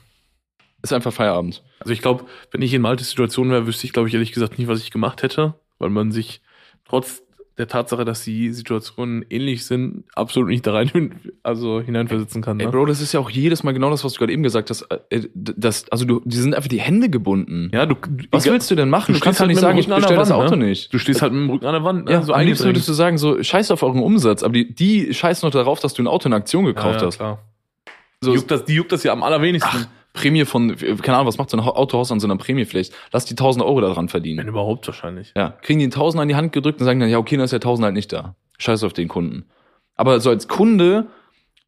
Ist einfach Feierabend. Also ich glaube, wenn ich in Maltes Situation wäre, wüsste ich, glaube ich, ehrlich gesagt nicht, was ich gemacht hätte, weil man sich trotz der Tatsache, dass die Situationen ähnlich sind, absolut nicht da rein also hineinversetzen kann. Ey, Ne? Bro, das ist ja auch jedes Mal genau das, was du gerade eben gesagt hast. Äh, Das, also du, die sind einfach die Hände gebunden. Ja, du, Was willst du denn machen? Du Du, kannst halt nicht sagen, ich Rücken an der bestell das Auto ne? nicht. Du stehst halt mit dem Rücken an der Wand. Ja, ne? so am liebsten würdest du sagen, so scheiß auf euren Umsatz, aber die, die scheißen noch darauf, dass du ein Auto in Aktion gekauft ja, ja, hast. Klar. So, Die, juckt das, die juckt das ja am allerwenigsten. Ach, Prämie von, keine Ahnung, was macht so ein Autohaus an so einer Prämie vielleicht? Lass die 1000 Euro daran Wenn verdienen. überhaupt wahrscheinlich. Ja, kriegen die einen Tausender an die Hand gedrückt und sagen dann, ja, okay, dann ist der Tausender halt nicht da. Scheiß auf den Kunden. Aber so als Kunde,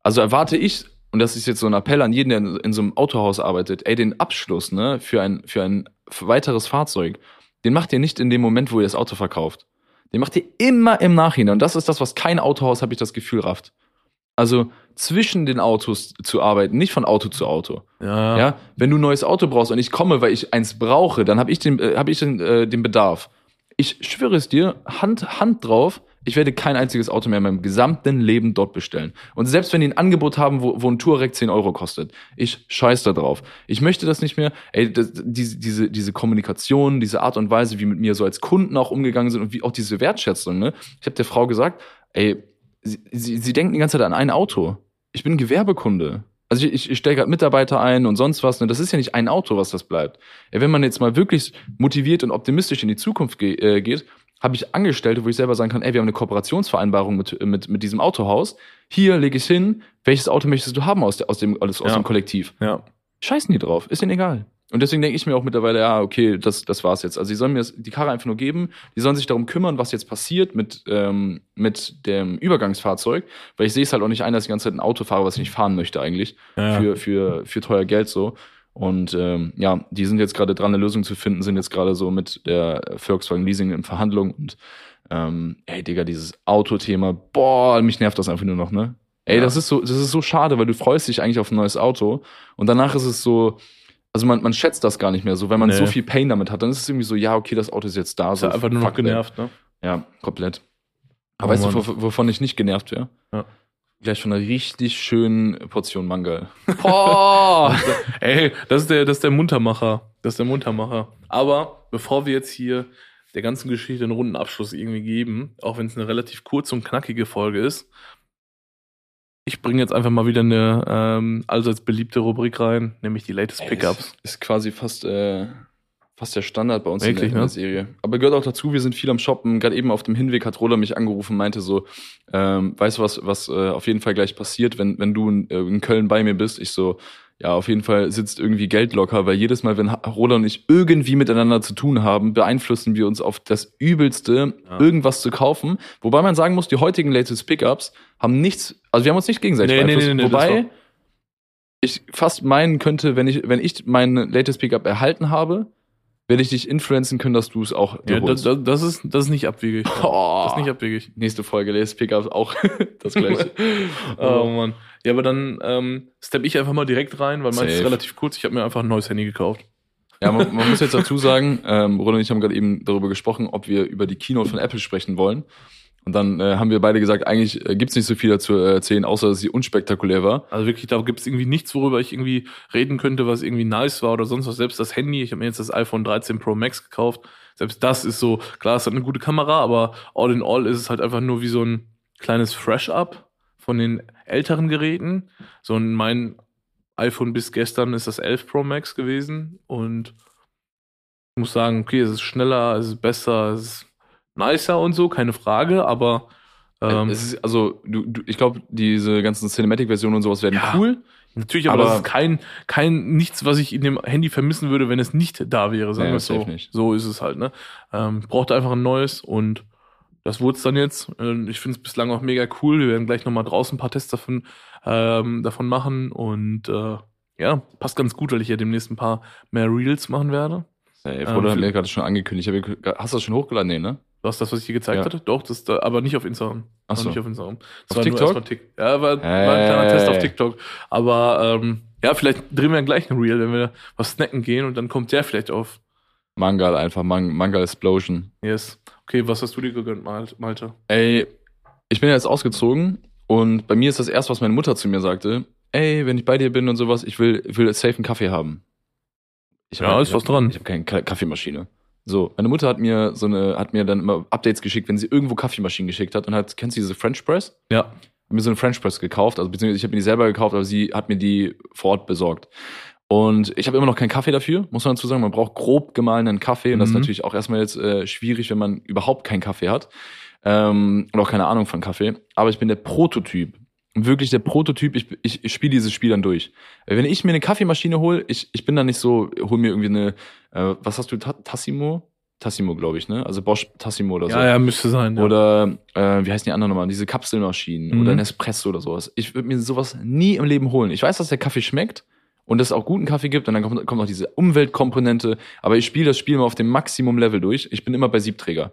also erwarte ich, und das ist jetzt so ein Appell an jeden, der in, in so einem Autohaus arbeitet, ey, den Abschluss, ne, für ein, für ein weiteres Fahrzeug, den macht ihr nicht in dem Moment, wo ihr das Auto verkauft. Den macht ihr immer im Nachhinein. Und das ist das, was kein Autohaus, habe ich das Gefühl, rafft. Also zwischen den Autos zu arbeiten, nicht von Auto zu Auto. Ja. Ja, wenn du ein neues Auto brauchst und ich komme, weil ich eins brauche, dann habe ich den, äh, hab ich den, äh, den Bedarf. Ich schwöre es dir, Hand, Hand drauf, ich werde kein einziges Auto mehr in meinem gesamten Leben dort bestellen. Und selbst wenn die ein Angebot haben, wo, wo ein Touareg 10 Euro kostet, ich scheiß da drauf. Ich möchte das nicht mehr. Ey, das, diese, diese, diese Kommunikation, diese Art und Weise, wie mit mir so als Kunden auch umgegangen sind und wie auch diese Wertschätzung, ne? Ich habe der Frau gesagt, ey, sie, sie, sie denken die ganze Zeit an ein Auto. Ich bin Gewerbekunde. Also ich, ich, ich stelle gerade Mitarbeiter ein und sonst was. Ne? Das ist ja nicht ein Auto, was das bleibt. Ey, wenn man jetzt mal wirklich motiviert und optimistisch in die Zukunft ge äh, geht, habe ich Angestellte, wo ich selber sagen kann, ey, wir haben eine Kooperationsvereinbarung mit, mit, mit diesem Autohaus. Hier lege ich hin, welches Auto möchtest du haben aus, der, aus, dem, aus, aus Ja. dem Kollektiv? ja. Scheißen die drauf, ist ihnen egal. Und deswegen denke ich mir auch mittlerweile, ja, okay, das, das war's jetzt. Also die sollen mir die Karre einfach nur geben, die sollen sich darum kümmern, was jetzt passiert mit, ähm, mit dem Übergangsfahrzeug, weil ich sehe es halt auch nicht ein, dass ich die ganze Zeit ein Auto fahre, was ich nicht fahren möchte eigentlich, Ja. für, für, für teuer Geld so. Und ähm, ja, die sind jetzt gerade dran, eine Lösung zu finden, sind jetzt gerade so mit der Volkswagen Leasing in Verhandlung und ähm, ey, Digga, dieses Autothema, boah, mich nervt das einfach nur noch, ne? Ey, Ja. das ist so, das ist so schade, weil du freust dich eigentlich auf ein neues Auto und danach ist es so, also man, man schätzt das gar nicht mehr so, wenn man Nee. so viel Pain damit hat, dann ist es irgendwie so, ja, okay, das Auto ist jetzt da. Ist So, ja einfach nur noch genervt, ne? Ja, komplett. Aber Oh weißt du, Mann. wov- wovon ich nicht genervt wäre? Ja. Gleich von einer richtig schönen Portion Mangal. Boah! Ey, das ist der, das ist der Muntermacher. Das ist der Muntermacher. Aber bevor wir jetzt hier der ganzen Geschichte einen runden Abschluss irgendwie geben, auch wenn es eine relativ kurze und knackige Folge ist, ich bringe jetzt einfach mal wieder eine ähm, allseits beliebte Rubrik rein, nämlich die Latest Pickups. Ist quasi fast, äh, fast der Standard bei uns Wirklich, in, der, in ne? der Serie. Aber gehört auch dazu, wir sind viel am Shoppen. Gerade eben auf dem Hinweg hat Roland mich angerufen, meinte so, ähm, weißt du was, was äh, auf jeden Fall gleich passiert, wenn, wenn du in, äh, in Köln bei mir bist? Ich so, ja, auf jeden Fall sitzt irgendwie Geld locker, weil jedes Mal, wenn Roland und ich irgendwie miteinander zu tun haben, beeinflussen wir uns auf das Übelste, Ja. irgendwas zu kaufen. Wobei man sagen muss, die heutigen Latest Pickups haben nichts, also wir haben uns nicht gegenseitig Nee, nee, beeinflusst. nee, nee, das Wobei ich fast meinen könnte, wenn ich, wenn ich meinen Latest Pickup erhalten habe, werde ich dich influenzen können, dass du es auch Ja, das, das, das, ist, das ist nicht abwegig. Oh. Das ist nicht abwegig. Nächste Folge Latest Pickup auch das gleiche. Oh Mann. Ja, aber dann ähm, steppe ich einfach mal direkt rein, weil meins ist relativ kurz. Ich habe mir einfach ein neues Handy gekauft. Ja, man, man muss jetzt dazu sagen, ähm, Roland und ich haben gerade eben darüber gesprochen, ob wir über die Keynote von Apple sprechen wollen. Und dann äh, haben wir beide gesagt, eigentlich äh, gibt's nicht so viel dazu äh, erzählen, außer dass sie unspektakulär war. Also wirklich, da gibt es irgendwie nichts, worüber ich irgendwie reden könnte, was irgendwie nice war oder sonst was. Selbst das Handy, ich habe mir jetzt das iPhone 13 Pro Max gekauft. Selbst das ist so, klar, es hat eine gute Kamera, aber all in all ist es halt einfach nur wie so ein kleines Fresh-Up von den älteren Geräten. So ein mein iPhone bis gestern ist das 11 Pro Max gewesen und ich muss sagen, okay, es ist schneller, es ist besser, es ist nicer und so, keine Frage, aber Ähm, es ist, also, du, du, ich glaube, diese ganzen Cinematic-Versionen und sowas werden Ja. cool. Natürlich, aber, Aber- das ist kein, kein nichts, was ich in dem Handy vermissen würde, wenn es nicht da wäre. Sagen wir es so. safe nicht. So ist es halt, ne? Ähm, brauchte einfach ein neues und das wurde es dann jetzt. Ähm, Ich finde es bislang auch mega cool. Wir werden gleich nochmal draußen ein paar Tests davon, ähm, davon machen und äh, ja, passt ganz gut, weil ich ja demnächst ein paar mehr Reels machen werde. Ey, Ähm, für- mir gerade schon angekündigt. Hast du das schon hochgeladen? Nee, ne? Du hast das, was ich dir gezeigt Ja. hatte? Doch, das ist da, aber nicht auf Instagram. Ach so. Nicht auf Instagram. Das Auf TikTok? Tik ja, war, war ein kleiner Hey. Test auf TikTok. Aber ähm, ja, vielleicht drehen wir gleich ein Reel, wenn wir was snacken gehen und dann kommt der vielleicht auf. Mangal einfach, Man Mangal Explosion. Yes. Okay, was hast du dir gegönnt, Mal- Malte? Ey, ich bin ja jetzt ausgezogen und bei mir ist das erst, was meine Mutter zu mir sagte. Ey, wenn ich bei dir bin und sowas, ich will, ich will safe einen Kaffee haben. Ich Ja, ist ich was dran. Ich habe keine Ka Kaffeemaschine. So, meine Mutter hat mir so eine, hat mir dann immer Updates geschickt, wenn sie irgendwo Kaffeemaschinen geschickt hat und hat, kennst du diese French Press? Ja. Hab mir so eine French Press gekauft, also beziehungsweise ich habe mir die selber gekauft, aber sie hat mir die vor Ort besorgt. Und ich habe immer noch keinen Kaffee dafür, muss man dazu sagen. Man braucht grob gemahlenen Kaffee und das ist Mhm. natürlich auch erstmal jetzt äh, schwierig, wenn man überhaupt keinen Kaffee hat ähm, und auch keine Ahnung von Kaffee. Aber ich bin der Prototyp. Wirklich der Prototyp, ich, ich, ich spiele dieses Spiel dann durch. Wenn ich mir eine Kaffeemaschine hole, ich, ich bin dann nicht so, hol mir irgendwie eine, äh, was hast du, Ta- Tassimo? Tassimo, glaube ich, ne? Also Bosch Tassimo oder so. Ja, ja, müsste sein. Ja. Oder äh, wie heißen die anderen nochmal? Diese Kapselmaschinen Mhm. oder Nespresso oder sowas. Ich würde mir sowas nie im Leben holen. Ich weiß, dass der Kaffee schmeckt und dass es auch guten Kaffee gibt und dann kommt, kommt noch diese Umweltkomponente. Aber ich spiele das Spiel mal auf dem Maximum-Level durch. Ich bin immer bei Siebträger.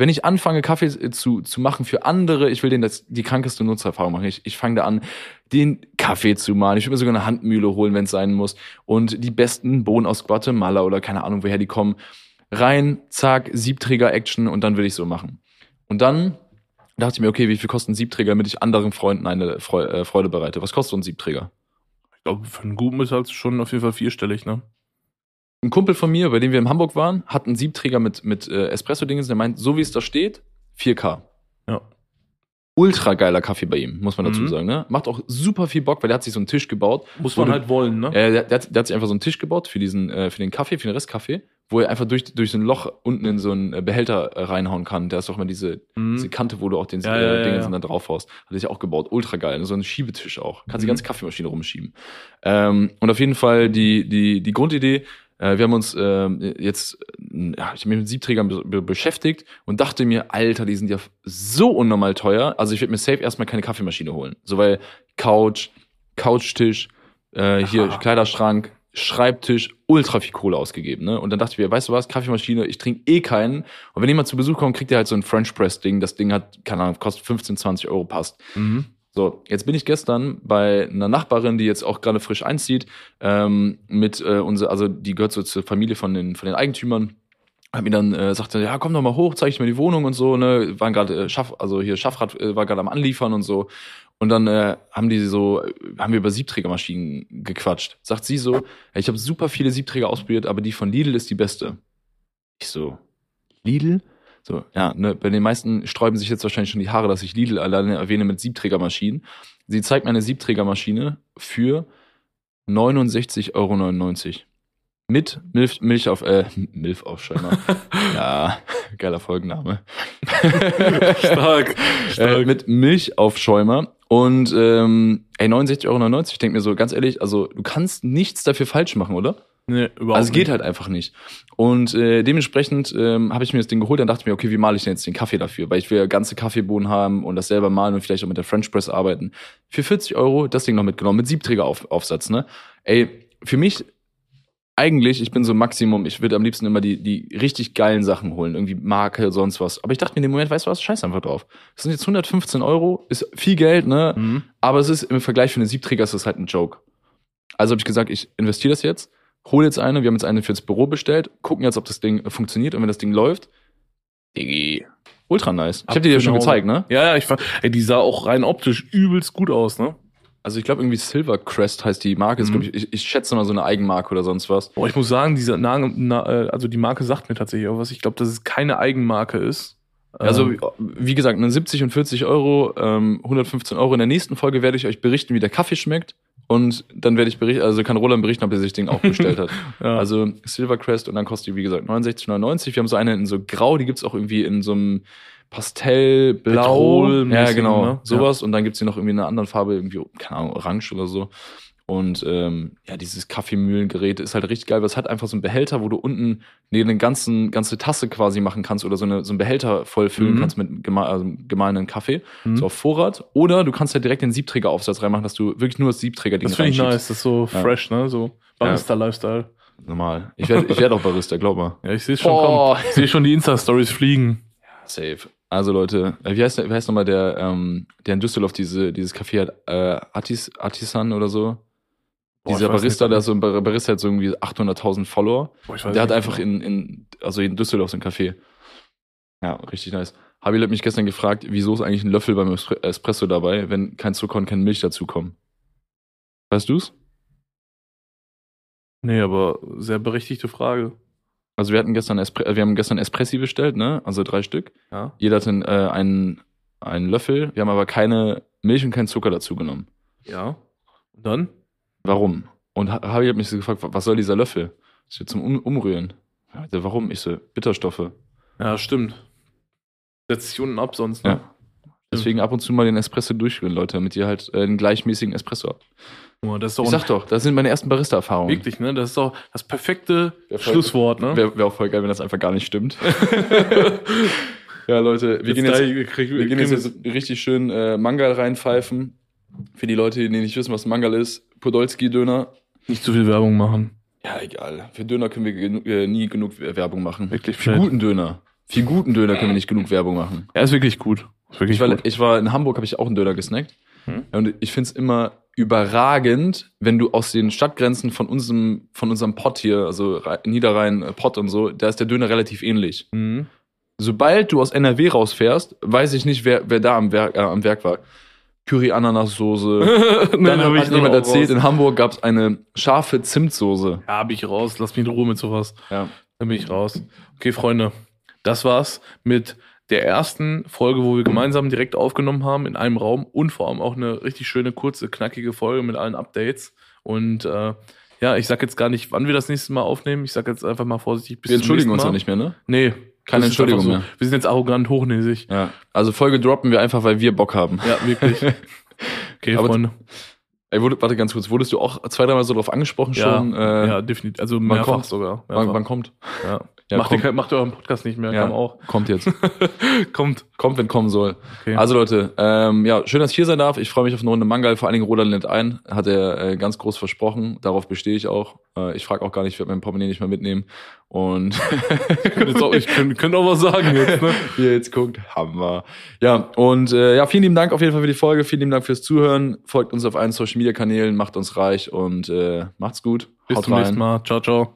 Wenn ich anfange, Kaffee zu, zu machen für andere, ich will denen das, die krankeste Nutzererfahrung machen. Ich, ich fange da an, den Kaffee zu machen. Ich will mir sogar eine Handmühle holen, wenn es sein muss. Und die besten Bohnen aus Guatemala oder keine Ahnung, woher die kommen. Rein, zack, Siebträger-Action und dann will ich so machen. Und dann dachte ich mir, okay, wie viel kosten Siebträger, damit ich anderen Freunden eine äh, Freude bereite? Was kostet so ein Siebträger? Ich glaube, für einen guten ist halt schon auf jeden Fall vierstellig, ne? Ein Kumpel von mir, bei dem wir in Hamburg waren, hat einen Siebträger mit, mit äh, Espresso-Dingens, der meint, so wie es da steht, 4K. Ja. Ultra geiler Kaffee bei ihm, muss man dazu Mhm. sagen. Ne? Macht auch super viel Bock, weil der hat sich so einen Tisch gebaut. Muss man du- halt wollen, ne? Äh, der, der, hat, der hat sich einfach so einen Tisch gebaut für diesen, äh, für den Kaffee, für den Restkaffee, wo er einfach durch, durch so ein Loch unten in so einen äh, Behälter äh, reinhauen kann. Der ist doch mal diese, Mhm. diese Kante, wo du auch den Ja, äh, ja, Dingens ja. dann drauf haust. Hat sich auch gebaut. Ultra geil. So ein Schiebetisch auch. Kannst die Mhm. ganze Kaffeemaschine rumschieben. Ähm, und auf jeden Fall die, die, die Grundidee, äh, wir haben uns ähm, jetzt, äh, ja, ich habe mich mit Siebträgern be be beschäftigt und dachte mir, Alter, die sind ja so unnormal teuer. Also ich werde mir safe erstmal keine Kaffeemaschine holen. So weil Couch, Couchtisch, äh, hier Aha. Kleiderschrank, Schreibtisch, ultra viel Kohle ausgegeben. Ne? Und dann dachte ich mir, weißt du was, Kaffeemaschine, ich trinke eh keinen. Und wenn jemand zu Besuch kommt, kriegt er halt so ein French Press Ding. Das Ding hat, keine Ahnung, kostet 15, 20 Euro, passt. Mhm. So, jetzt bin ich gestern bei einer Nachbarin, die jetzt auch gerade frisch einzieht, ähm, mit äh, unser, also die gehört so zur Familie von den, von den Eigentümern. Hat mir dann äh, sagte, ja, komm doch mal hoch, zeig ich mir die Wohnung und so, ne, waren gerade äh, Schaff, also hier Schaffrad äh, war gerade am Anliefern und so. Und dann äh, haben die so, haben wir über Siebträgermaschinen gequatscht. Sagt sie so, ich habe super viele Siebträger ausprobiert, aber die von Lidl ist die beste. Ich so, Lidl? So, ja, ne, bei den meisten sträuben sich jetzt wahrscheinlich schon die Haare, dass ich Lidl alleine erwähne mit Siebträgermaschinen. Sie zeigt mir eine Siebträgermaschine für 69,99 Euro. Mit Milch, Milch auf, äh, Milchaufschäumer. ja, geiler Folgenname. Stark. äh, Stark. mit Milchaufschäumer. Und ähm, ey, 69,99 Euro. Ich denke mir so, ganz ehrlich, also du kannst nichts dafür falsch machen, oder? Nee, überhaupt Also es geht nicht. halt einfach nicht. Und äh, dementsprechend ähm, habe ich mir das Ding geholt, dann dachte ich mir, okay, wie male ich denn jetzt den Kaffee dafür? Weil ich will ja ganze Kaffeebohnen haben und das selber malen und vielleicht auch mit der French Press arbeiten. Für 40 Euro das Ding noch mitgenommen, mit Siebträgeraufsatz, ne? Ey, für mich eigentlich, ich bin so Maximum, ich würde am liebsten immer die, die richtig geilen Sachen holen, irgendwie Marke, sonst was. Aber ich dachte mir in dem Moment, weißt du was, scheiß einfach drauf. Das sind jetzt 115 Euro, ist viel Geld, ne? Mhm. Aber es ist im Vergleich für eine Siebträger ist das halt ein Joke. Also habe ich gesagt, ich investiere das jetzt, hole jetzt eine, wir haben jetzt eine fürs Büro bestellt, gucken jetzt, ob das Ding funktioniert und wenn das Ding läuft, Digi, ultra nice. Ich habe dir ja schon gezeigt, ne? Ja, ja, ich fand, ey, die sah auch rein optisch übelst gut aus, ne? Also ich glaube irgendwie Silver Crest heißt die Marke, Mhm. ich, ich, ich schätze mal so eine Eigenmarke oder sonst was. Boah, ich muss sagen, diese na, na, äh, also die Marke sagt mir tatsächlich auch was. Ich glaube, dass es keine Eigenmarke ist. Also Ähm, wie gesagt, ne, 70 und 40 Euro, ähm, 115 Euro. In der nächsten Folge werde ich euch berichten, wie der Kaffee schmeckt. Und dann werde ich berichten, also kann Roland berichten, ob er sich das Ding auch bestellt hat. ja. Also Silvercrest und dann kostet die, wie gesagt, 69,99. Wir haben so eine in so grau, die gibt's auch irgendwie in so einem Pastell, Blau. Ja, genau. ne? Sowas. Und dann gibt's hier noch irgendwie in einer anderen Farbe, irgendwie, keine Ahnung, orange oder so. Und ähm, ja, dieses Kaffeemühlengerät ist halt richtig geil, weil es hat einfach so einen Behälter, wo du unten neben den ganzen ganze Tasse quasi machen kannst oder so, eine, so einen Behälter vollfüllen Mhm. kannst mit gema also gemahlenen Kaffee, Mhm. so auf Vorrat. Oder du kannst halt direkt den Siebträgeraufsatz reinmachen, dass du wirklich nur das Siebträger-Ding Das finde ich nice, das ist so Ja. fresh, ne? So Barista-Lifestyle. Normal. Ich werde ich werd auch Barista, glaub mal. Ja, ich sehe schon Boah. kommen. Ich sehe schon die Insta-Stories fliegen. Safe. Also Leute, äh, wie heißt, wie heißt nochmal der, ähm, der in Düsseldorf diese, dieses Café hat, äh, Artis, Artisan oder so? Boah, Dieser Barista, der hat so ein Bar- Barista hat so irgendwie 800.000 Follower. Boah, Der hat einfach in, in, also in Düsseldorf so ein Café. Ja, richtig nice. Habil hat mich gestern gefragt, wieso ist eigentlich ein Löffel beim Espre- Espresso dabei, wenn kein Zucker und keine Milch dazukommen? Weißt du's? Nee, aber sehr berechtigte Frage. Also wir hatten gestern Espre äh, wir haben gestern Espressi bestellt, ne? Also drei Stück. Ja. Jeder hatte äh, einen, einen Löffel. Wir haben aber keine Milch und keinen Zucker dazu genommen. Ja. Und dann? Warum? Und Ha- Habi hat mich so gefragt, was soll dieser Löffel? Ich so, zum um Umrühren. Ja, warum? Ich so, Bitterstoffe. Ja, stimmt. Setzt sich unten ab sonst. Ne? Ja. Deswegen ab und zu mal den Espresso durchrühren, Leute, damit ihr halt äh, einen gleichmäßigen Espresso habt. Ist doch Ich sag doch, das sind meine ersten Barista-Erfahrungen. wirklich, ne? Das ist doch das perfekte voll. Schlusswort, ne? Wäre wär auch voll geil, wenn das einfach gar nicht stimmt. ja, Leute, wir gehen jetzt, krieg- wir gehen jetzt, jetzt richtig schön äh, Mangal reinpfeifen. Für die Leute, die nicht wissen, was Mangal ist, Podolski-Döner. nicht zu viel Werbung machen. Ja, egal. Für Döner können wir genu äh, nie genug Werbung machen. Wirklich Für guten Döner. Für guten Döner können wir nicht genug Werbung machen. Er ist wirklich gut. Ist wirklich Ich war, gut. ich war in Hamburg, habe ich auch einen Döner gesnackt. Hm. Und ich find's immer überragend, wenn du aus den Stadtgrenzen von unserem, von unserem Pott hier, also Rhe- Niederrhein, äh, Pott und so, da ist der Döner relativ ähnlich. Mhm. Sobald du aus NRW rausfährst, weiß ich nicht, wer, wer da am Werk, äh, am Werk war. Curry-Ananas-Soße. Nee, Dann da hat ich jemand erzählt, raus. in Hamburg gab's eine scharfe Zimtsoße. Ja, hab ich raus. Lass mich in Ruhe mit sowas. Ja. Dann bin ich raus. Okay, Freunde. Das war's mit der ersten Folge, wo wir gemeinsam direkt aufgenommen haben in einem Raum und vor allem auch eine richtig schöne, kurze, knackige Folge mit allen Updates. Und äh, ja, ich sag jetzt gar nicht, wann wir das nächste Mal aufnehmen. Ich sag jetzt einfach mal vorsichtig bis Wir entschuldigen uns auch nicht mehr, ne? Nee. Keine Entschuldigung mehr. Wir sind jetzt arrogant, hochnäsig. Ja. Also Folge droppen wir einfach, weil wir Bock haben. Ja, wirklich. Okay, Aber- Freunde. Ey, wurde, warte ganz kurz, wurdest du auch zwei, dreimal so drauf angesprochen Ja, schon? Äh, ja, definitiv. Also mehrfach kommt? sogar. wann, Mehrfach. wann kommt? ja. Ja, macht, ihr, kommt. kein- macht euren Podcast nicht mehr, Ja. kam auch. Kommt jetzt. Kommt. kommt, wenn kommen soll. Okay. Also Leute, ähm, ja, schön, dass ich hier sein darf. Ich freue mich auf eine Runde Mangal. Vor allen Dingen Roland lädt ein. Hat er äh, ganz groß versprochen. Darauf bestehe ich auch. Äh, ich frage auch gar nicht, ich werde mein Portemonnaie nicht mehr mitnehmen. Und Ich könnte auch, ich könnte, könnte auch was sagen jetzt, ne? wie ihr jetzt guckt, Hammer. Ja, und äh, ja, vielen lieben Dank auf jeden Fall für die Folge. Vielen lieben Dank fürs Zuhören. Folgt uns auf allen Social Media Kanälen, macht uns reich und äh, macht's gut. Bis zum nächsten Mal. Ciao, ciao.